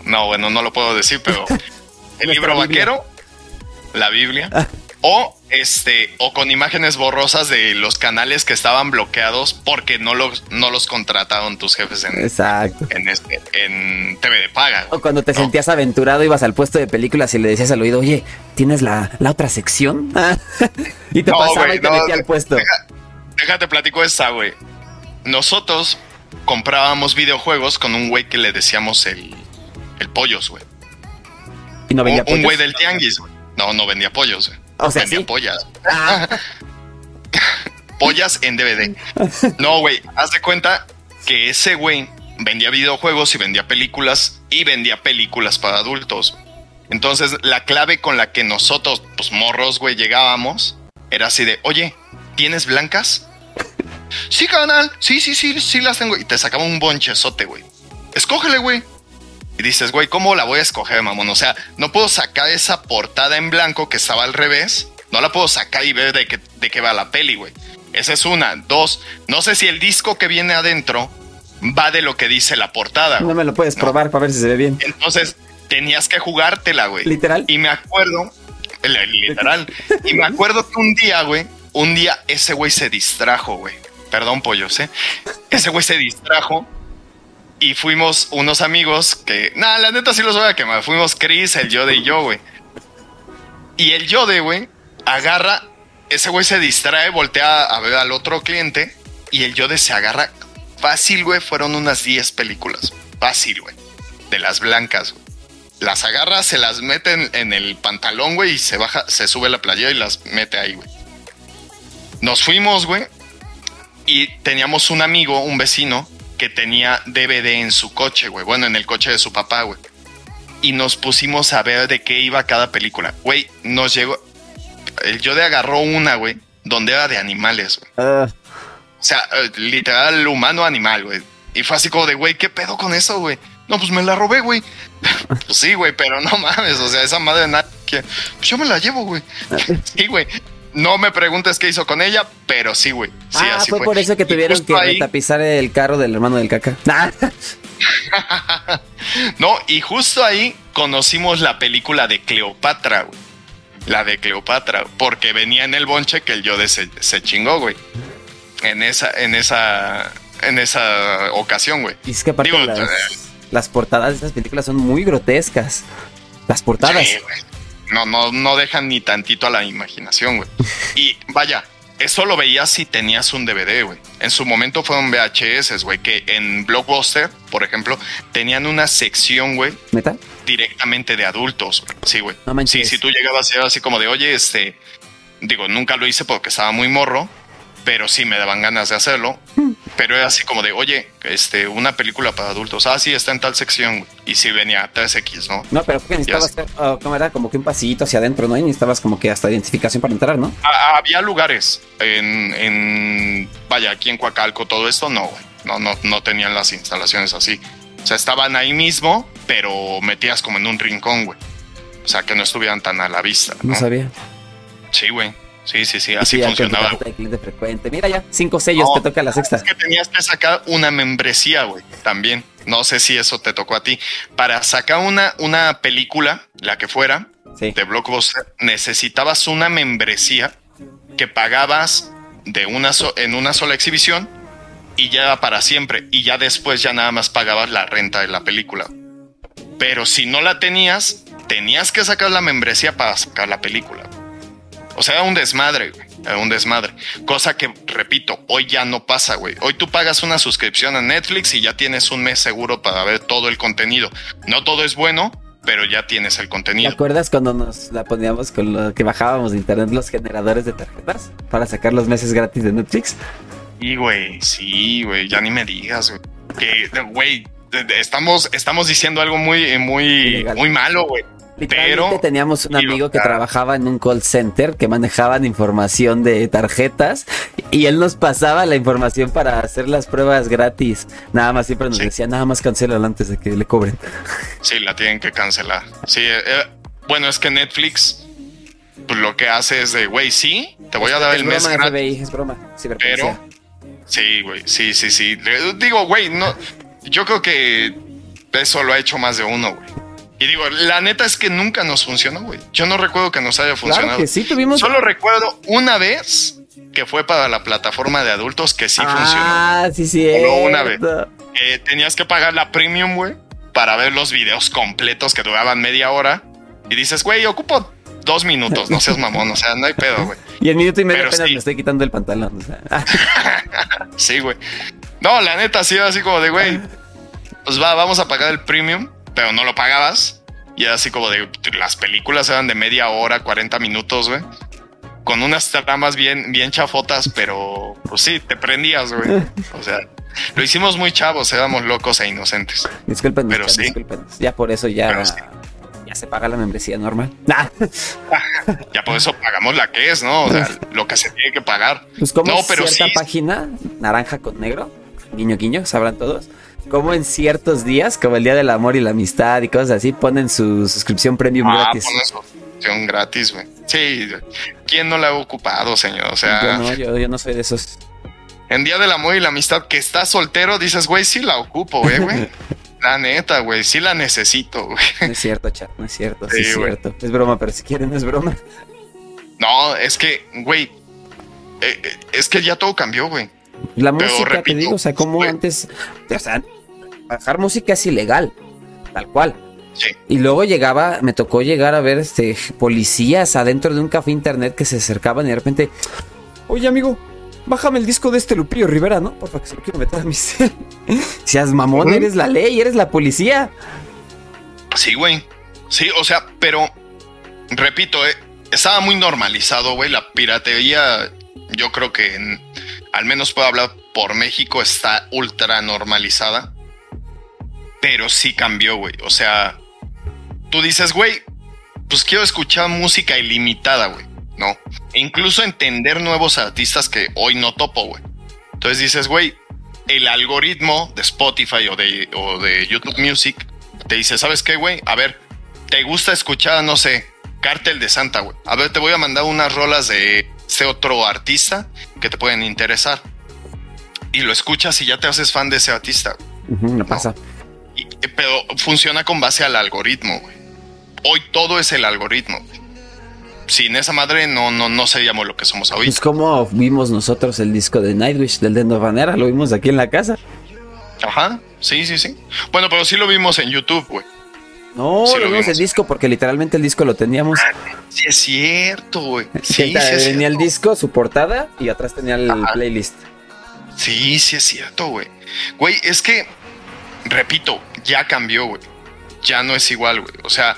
S2: No, bueno, no lo puedo decir, pero el libro
S1: Biblia.
S2: vaquero, la Biblia, o este, o con imágenes borrosas de los canales que estaban bloqueados porque no los, no los contrataron tus jefes en,
S1: Exacto.
S2: en, este, en TV de paga.
S1: O cuando te
S2: No.
S1: sentías aventurado, ibas al puesto de películas y le decías al oído, oye, ¿tienes la, la otra sección? y te
S2: No,
S1: pasaba y te
S2: no,
S1: metía al puesto.
S2: deja- déjate platico esta, güey. Nosotros comprábamos videojuegos con un güey que le decíamos el, el pollos, güey.
S1: Y no vendía
S2: Un, un güey
S1: pollos.
S2: del tianguis, güey. No, no vendía pollos, güey.
S1: O sea,
S2: vendía
S1: sí.
S2: pollas.
S1: Ah,
S2: Pollas en DVD. No, güey, haz de cuenta que ese güey vendía videojuegos y vendía películas y vendía películas para adultos. Entonces, la clave con la que nosotros, pues morros, güey, llegábamos era así de, oye, ¿tienes blancas? Sí, canal, sí, sí, sí, sí las tengo. Y te sacaba un bonchezote, güey. Escógele, güey. Y dices, güey, ¿cómo la voy a escoger, mamón? O sea, no puedo sacar esa portada en blanco que estaba al revés. No la puedo sacar y ver de qué, de qué va la peli, güey. Esa es una. Dos, no sé si el disco que viene adentro va de lo que dice la portada.
S1: no me lo puedes
S2: No.
S1: probar para ver si se ve bien.
S2: Entonces, tenías que jugártela, güey.
S1: Literal.
S2: Y me acuerdo, li- literal. y me acuerdo que un día, güey, un día ese güey se distrajo, güey. Perdón, pollos, ¿eh? Ese güey se distrajo Y fuimos unos amigos que, nada, la neta sí los voy a quemar. Fuimos Chris, el Yode y yo, güey. Y el Yode, güey, agarra, ese güey se distrae, voltea a ver al otro cliente y el Yode se agarra fácil, güey. Fueron unas 10 películas. Fácil, güey. De las blancas. Las agarra, se las mete en, en el pantalón, güey, y se baja, se sube la playera y las mete ahí, güey. Nos fuimos, güey. Y teníamos un amigo, un vecino, que tenía DVD en su coche, güey. Bueno, en el coche de su papá, güey. Y nos pusimos a ver de qué iba cada película. Güey, nos llegó. El Yode agarró una, güey, donde era de animales, güey.
S1: Ah,
S2: O sea, eh, literal, humano animal, güey. Y fue así como de, güey, ¿qué pedo con eso, güey? No, pues me la robé, güey. pues sí, güey, pero no mames. O sea, esa madre de nada que. Pues yo me la llevo, güey. sí, güey. No me preguntes qué hizo con ella, pero sí, güey. Sí,
S1: ah,
S2: así
S1: fue,
S2: fue.
S1: por eso que tuvieron que
S2: ahí-
S1: retapizar el carro del hermano del caca.
S2: No, y justo ahí conocimos la película de Cleopatra, güey. La de Cleopatra, porque venía en el bonche que el Yode se, se chingó, güey. En esa, en esa, en esa ocasión, güey.
S1: y es que aparte
S2: Digo,
S1: las,
S2: eh,
S1: las portadas de estas películas son muy grotescas. Las portadas.
S2: Sí, güey. No, no, no dejan ni tantito a la imaginación, güey. Y vaya, eso lo veías si tenías un DVD, güey. En su momento fueron VHS, güey, que en Blockbuster, por ejemplo, tenían una sección, güey,
S1: ¿Neta?
S2: directamente de adultos. Sí, güey.
S1: No.
S2: Sí, si tú llegabas era así como de, oye, este, digo, nunca lo hice porque estaba muy morro, pero sí me daban ganas de hacerlo.
S1: Hmm.
S2: Pero era así como de, oye, este, una película para adultos. Ah, sí, está en tal sección. Y sí venía 3X, ¿no?
S1: No, pero necesitabas hacer, ah, ¿cómo era? Como que un pasillito hacia adentro, ¿no? Y necesitabas como que hasta identificación para entrar, ¿no?
S2: Ah, había lugares en, en, vaya, aquí en Coacalco, todo esto, no, güey. No, no, no tenían las instalaciones así. O sea, estaban ahí mismo, pero metías como en un rincón, güey. O sea, que no estuvieran tan a la vista.
S1: No
S2: ¿no?
S1: sabía.
S2: Sí, güey. Sí, sí, sí, así
S1: Sí,
S2: funcionaba.
S1: de frecuente. Mira ya, cinco sellos,
S2: No,
S1: te toca la sexta.
S2: Es que tenías que sacar una membresía, güey, también. No sé si eso te tocó a ti. Para sacar una, una película, la que fuera,
S1: Sí.
S2: de Blockbuster, necesitabas una membresía que pagabas de una so- en una sola exhibición y ya era para siempre. Y ya después ya nada más pagabas la renta de la película. Pero si no la tenías, tenías que sacar la membresía para sacar la película. O sea, era un desmadre, güey. Era un desmadre. Cosa que, repito, hoy ya no pasa, güey. Hoy tú pagas una suscripción a Netflix y ya tienes un mes seguro para ver todo el contenido. No todo es bueno, pero ya tienes el
S1: ¿Te
S2: contenido.
S1: acuerdas cuando nos la poníamos con lo que bajábamos de internet los generadores de tarjetas para sacar los meses gratis de Netflix?
S2: Y, güey, sí, güey, ya ni me digas, güey. Que, güey, estamos, estamos diciendo algo muy, muy,
S1: Ilegal.
S2: muy malo, güey. Pero,
S1: teníamos un amigo que trabajaba en un call center que manejaban información de tarjetas y él nos pasaba la información para hacer las pruebas gratis. Nada más siempre nos
S2: Sí.
S1: decía, nada más cancélalo antes de que le cobren.
S2: sí, la tienen que cancelar. Sí, eh, eh, bueno, es que Netflix, pues lo que hace es de, güey, sí, te voy a dar
S1: es
S2: el mes gratis.
S1: FBI, es broma. ciberpolicía.
S2: Sí, güey, sí, sí, sí. Digo, güey, no, yo creo que eso lo ha hecho más de uno, güey. Y digo, la neta es que nunca nos funcionó, güey. Yo no recuerdo que nos haya funcionado.
S1: Claro que sí, tuvimos...
S2: Solo recuerdo una vez que fue para la plataforma de adultos que sí funcionó.
S1: ah, sí, sí.
S2: Solo una vez. Eh, tenías que pagar la premium, güey, para ver los videos completos que duraban media hora. Y dices, güey, ocupo dos minutos, no seas mamón, o sea, no hay pedo, güey.
S1: Y en minuto y medio
S2: Pero
S1: apenas
S2: sí.
S1: me estoy quitando el pantalón. o sea.
S2: Sí, güey. No, la neta, sí, así como de, güey, pues va, vamos a pagar el premium, pero no lo pagabas. Y era así como de, las películas eran de media hora, 40 minutos, güey. Con unas tramas bien, bien chafotas, pero pues sí, te prendías, güey. O sea, lo hicimos muy chavos, éramos locos e inocentes.
S1: Discúlpenos,
S2: Pero
S1: chat,
S2: sí.
S1: discúlpenos. Ya por eso ya,
S2: sí.
S1: ya se paga la membresía normal. Nah.
S2: Ya por eso pagamos la que es, ¿no? O sea, lo que se tiene que pagar.
S1: Pues como
S2: No, pero
S1: cierta
S2: sí.
S1: página, naranja con negro, guiño guiño, sabrán todos, como en ciertos días, como el Día del Amor y la Amistad y cosas así, ponen su suscripción premium
S2: Ah,
S1: gratis.
S2: pones suscripción gratis, güey. Sí, ¿quién no la ha ocupado, señor? O sea,
S1: Yo no, yo, yo no soy de esos.
S2: En Día del Amor y la Amistad que estás soltero, dices, güey, sí la ocupo, eh, güey. La neta, güey, sí la necesito, güey.
S1: No es cierto, chat, no es cierto, sí,
S2: Sí,
S1: es
S2: güey.
S1: cierto. Es broma, pero si quieren, no es broma.
S2: No, es que, güey, eh, eh, es que ya todo cambió, güey.
S1: La
S2: Pero
S1: música, te digo, o sea, como
S2: güey.
S1: antes, o sea, bajar música es ilegal, tal cual.
S2: Sí.
S1: Y luego llegaba, me tocó llegar a ver este policías adentro de un café internet que se acercaban y de repente, oye amigo, bájame el disco de este Lupillo Rivera, ¿no? Porfa, que se lo quiero meter a mi cel. Seas mamón, eres la ley, eres la policía.
S2: Sí, güey. Sí, o sea, pero repito, eh, estaba muy normalizado, güey. La piratería, yo creo que en- al menos puedo hablar por México, está ultra normalizada. Pero sí cambió, güey. O sea, tú dices, güey, pues quiero escuchar música ilimitada, güey. No. E incluso entender nuevos artistas que hoy no topo, güey. Entonces dices, güey, el algoritmo de Spotify o de, o de YouTube Music te dice, ¿sabes qué, güey? A ver, ¿te gusta escuchar, no sé, Cártel de Santa, güey? A ver, te voy a mandar unas rolas de ese otro artista que te pueden interesar. Y lo escuchas y ya te haces fan de ese artista.
S1: me pasa.
S2: Y- pero funciona con base al algoritmo, güey. Hoy todo es el algoritmo. güey. Sin esa madre no, no, no seríamos lo que somos hoy.
S1: Pues como vimos nosotros el disco de Nightwish del Dendo Vanera, lo vimos aquí en la casa.
S2: Ajá, sí, sí, sí. Bueno, pero sí lo vimos en YouTube, güey.
S1: No,
S2: Sí,
S1: lo vimos
S2: vimos.
S1: el disco porque literalmente el disco lo teníamos.
S2: Sí es cierto, güey. Sí, es
S1: venía el disco, su portada y atrás tenía el
S2: Ajá.
S1: playlist.
S2: Sí, sí es cierto, güey. Güey, es que, repito, ya cambió, güey. Ya no es igual, güey. O sea,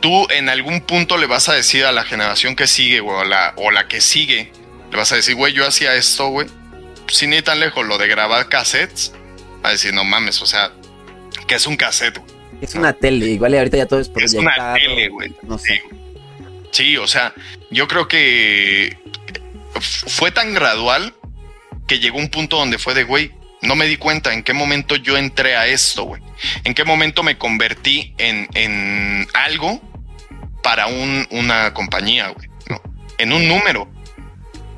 S2: tú en algún punto le vas a decir a la generación que sigue, güey, o la, o la que sigue, le vas a decir, güey, yo hacía esto, güey. Sin ir tan lejos, lo de grabar cassettes, a decir, no mames, o sea, que es un cassette, güey.
S1: Es una tele, igual y ahorita ya todo es
S2: Es una
S1: proyectado.
S2: tele, güey.
S1: No sé.
S2: Sí, o sea, yo creo que fue tan gradual que llegó un punto donde fue de, güey, no me di cuenta en qué momento yo entré a esto, güey. En qué momento me convertí en, en algo para un, una compañía, güey. ¿no? En un número.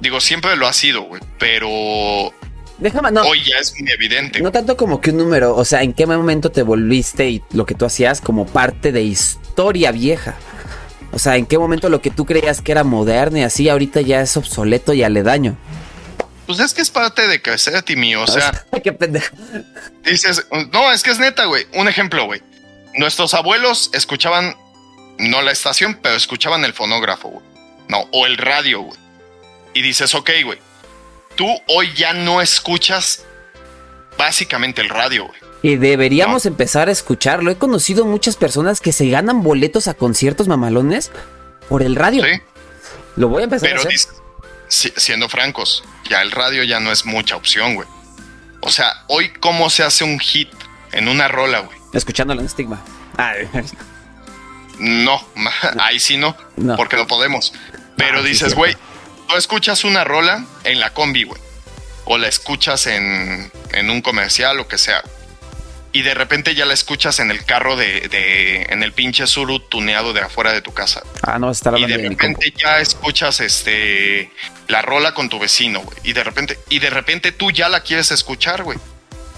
S2: Digo, siempre lo ha sido, güey. Pero
S1: Déjame, no,
S2: hoy ya es muy evidente.
S1: no tanto como que un número, o sea, ¿en qué momento te volviste y lo que tú hacías como parte de historia vieja? O sea, ¿en qué momento lo que tú creías que era moderno y así ahorita ya es obsoleto y aledaño?
S2: Pues es que es parte de crecer, Timmy. O sea,
S1: qué pendejo.
S2: Dices, no, es que es neta, güey. Un ejemplo, güey. Nuestros abuelos escuchaban, no la estación, pero escuchaban el fonógrafo, güey. No, o el radio, güey. Y dices, ok, güey. Tú hoy ya no escuchas básicamente el radio, güey.
S1: Y deberíamos empezar a escucharlo. He conocido muchas personas que se ganan boletos a conciertos mamalones por el radio.
S2: Sí.
S1: Lo voy a empezar a hacer.
S2: dices, si- siendo francos, ya el radio ya no es mucha opción, güey. O sea, hoy, ¿cómo se hace un hit en una rola, güey?
S1: Escuchándolo en estigma. Ay,
S2: No, ahí sí no,
S1: No.
S2: porque no podemos. Pero
S1: Ah,
S2: dices, güey, tú escuchas una rola en la combi, güey. O la escuchas en, en un comercial, o que sea. Y de repente ya la escuchas en el carro de, de- en el pinche Suru tuneado de afuera de tu casa.
S1: Ah, no, estar
S2: Y
S1: hablando
S2: de
S1: de
S2: repente ya escuchas este la rola con tu vecino, güey. Y de repente, y de repente tú ya la quieres escuchar, güey.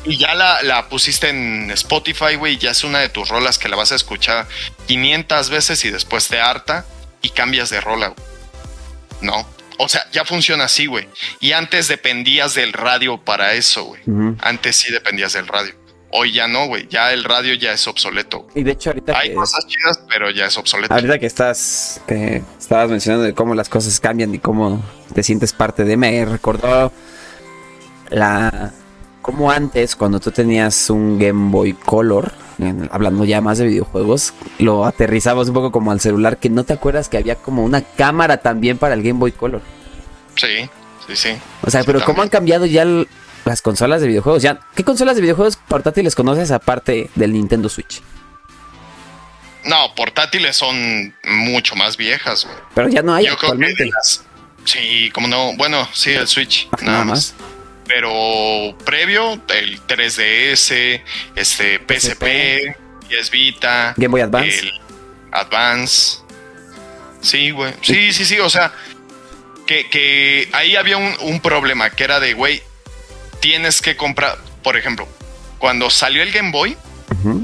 S2: Y ya la, la pusiste en Spotify, güey. y Ya es una de tus rolas que la vas a escuchar 500 veces y después te harta y cambias de rola, güey. No. O sea, ya funciona así, güey. Y antes dependías del radio para eso, güey. Antes sí dependías del radio. Hoy ya no, güey. Ya el radio ya es obsoleto.
S1: Y de hecho, ahorita
S2: Hay
S1: que,
S2: cosas chidas, pero ya es obsoleto.
S1: ahorita que estás, que estabas mencionando de cómo las cosas cambian y cómo te sientes parte de, me recordó la, cómo antes, cuando tú tenías un Game Boy Color, hablando ya más de videojuegos, lo aterrizabas un poco como al celular, que no te acuerdas que había como una cámara también para el Game Boy Color.
S2: Sí, sí, sí.
S1: O sea,
S2: Sí,
S1: pero ¿cómo han cambiado ya el- las consolas de videojuegos? Ya, ¿Qué consolas de videojuegos portátiles conoces aparte del Nintendo Switch?
S2: No, portátiles son mucho más viejas, güey.
S1: Pero ya no hay
S2: Yo creo que
S1: actualmente.
S2: las- Sí, como no. Bueno, sí, el Switch, nada,
S1: nada
S2: más. Pero previo, el 3DS, este PSP, PS Vita,
S1: Game Boy Advance.
S2: el Advance. Sí, güey. Sí, sí, sí. O sea, que, que ahí había un, un problema que era de, güey, tienes que comprar, por ejemplo, cuando salió el Game Boy,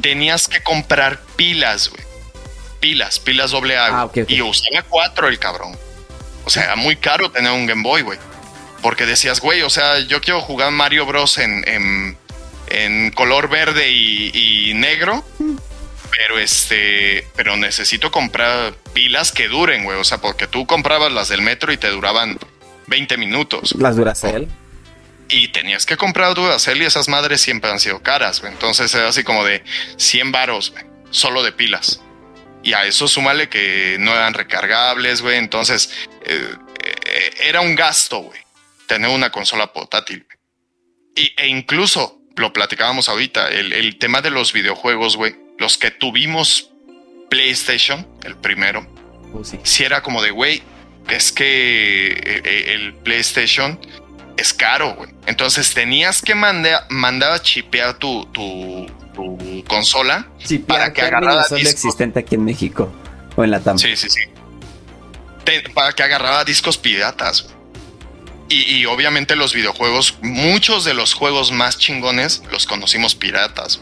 S2: tenías que comprar pilas, güey. Pilas, pilas doble A.
S1: Ah.
S2: Y usaba cuatro el cabrón. O sea, era muy caro tener un Game Boy, güey. Porque decías, güey, o sea, yo quiero jugar Mario Bros. en, en, en color verde y, negro. Pero este, pero necesito comprar pilas que duren, güey. O sea, porque tú comprabas las del metro y te duraban 20 minutos.
S1: Las Duracell.
S2: Y tenías que comprar Duracell y esas madres siempre han sido caras, güey. Entonces era así como de 100 varos, güey, solo de pilas. Y a eso súmale que no eran recargables, güey. Entonces eh, eh, era un gasto, güey, tener una consola portátil. Y, e incluso, lo platicábamos ahorita, el, tema de los videojuegos, güey, los que tuvimos PlayStation, el primero, oh, si era como de, güey, es que eh, el PlayStation es caro, güey. Entonces tenías que mandar, mandar a chipear tu, tu, consola
S1: para que agarrara discos. existente aquí en México o en la TAM.
S2: Sí, sí, sí. para que agarrara discos piratas. Y, y, obviamente los videojuegos, muchos de los juegos más chingones los conocimos piratas.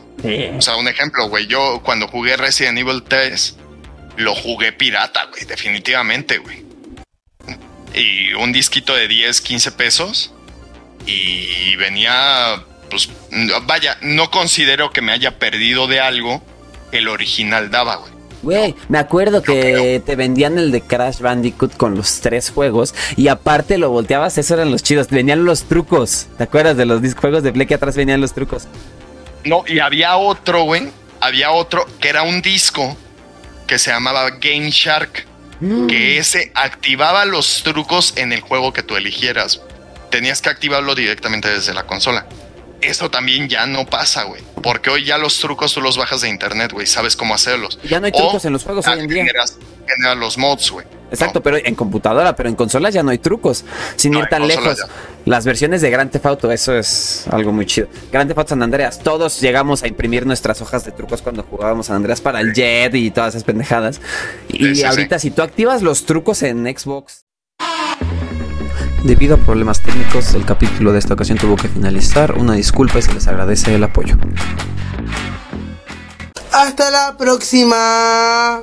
S2: O sea, un ejemplo, güey, yo cuando jugué Resident Evil 3, lo jugué pirata, güey, definitivamente, güey. Y un disquito de 10, 15 pesos y venía, pues, vaya, no considero que me haya perdido de algo el original daba, güey.
S1: Güey, me acuerdo que te vendían el de Crash Bandicoot con los tres juegos y aparte lo volteabas, eso eran los chidos, venían los trucos. ¿Te acuerdas de los juegos de Play que atrás venían los trucos?
S2: No, y había otro, güey, había otro que era un disco que se llamaba Game Shark, mm. que ese activaba los trucos en el juego que tú eligieras tenías que activarlo directamente desde la consola. Esto también ya no pasa, güey. Porque hoy ya los trucos tú los bajas de internet, güey. Sabes cómo hacerlos.
S1: Ya no hay trucos en los juegos hoy en día.
S2: Generas, los mods, güey.
S1: Exacto, pero en computadora, pero en consolas ya no hay trucos. Sin ir tan lejos. Las versiones de Grand Theft Auto, eso es algo muy chido. Grand Theft Auto San Andreas, todos llegamos a imprimir nuestras hojas de trucos cuando jugábamos San Andreas para el Jet y todas esas pendejadas. Y ahorita, si tú activas los trucos en Xbox Debido a problemas técnicos, el capítulo de esta ocasión tuvo que finalizar. Una disculpa y se les agradece el apoyo.
S4: Hasta la próxima.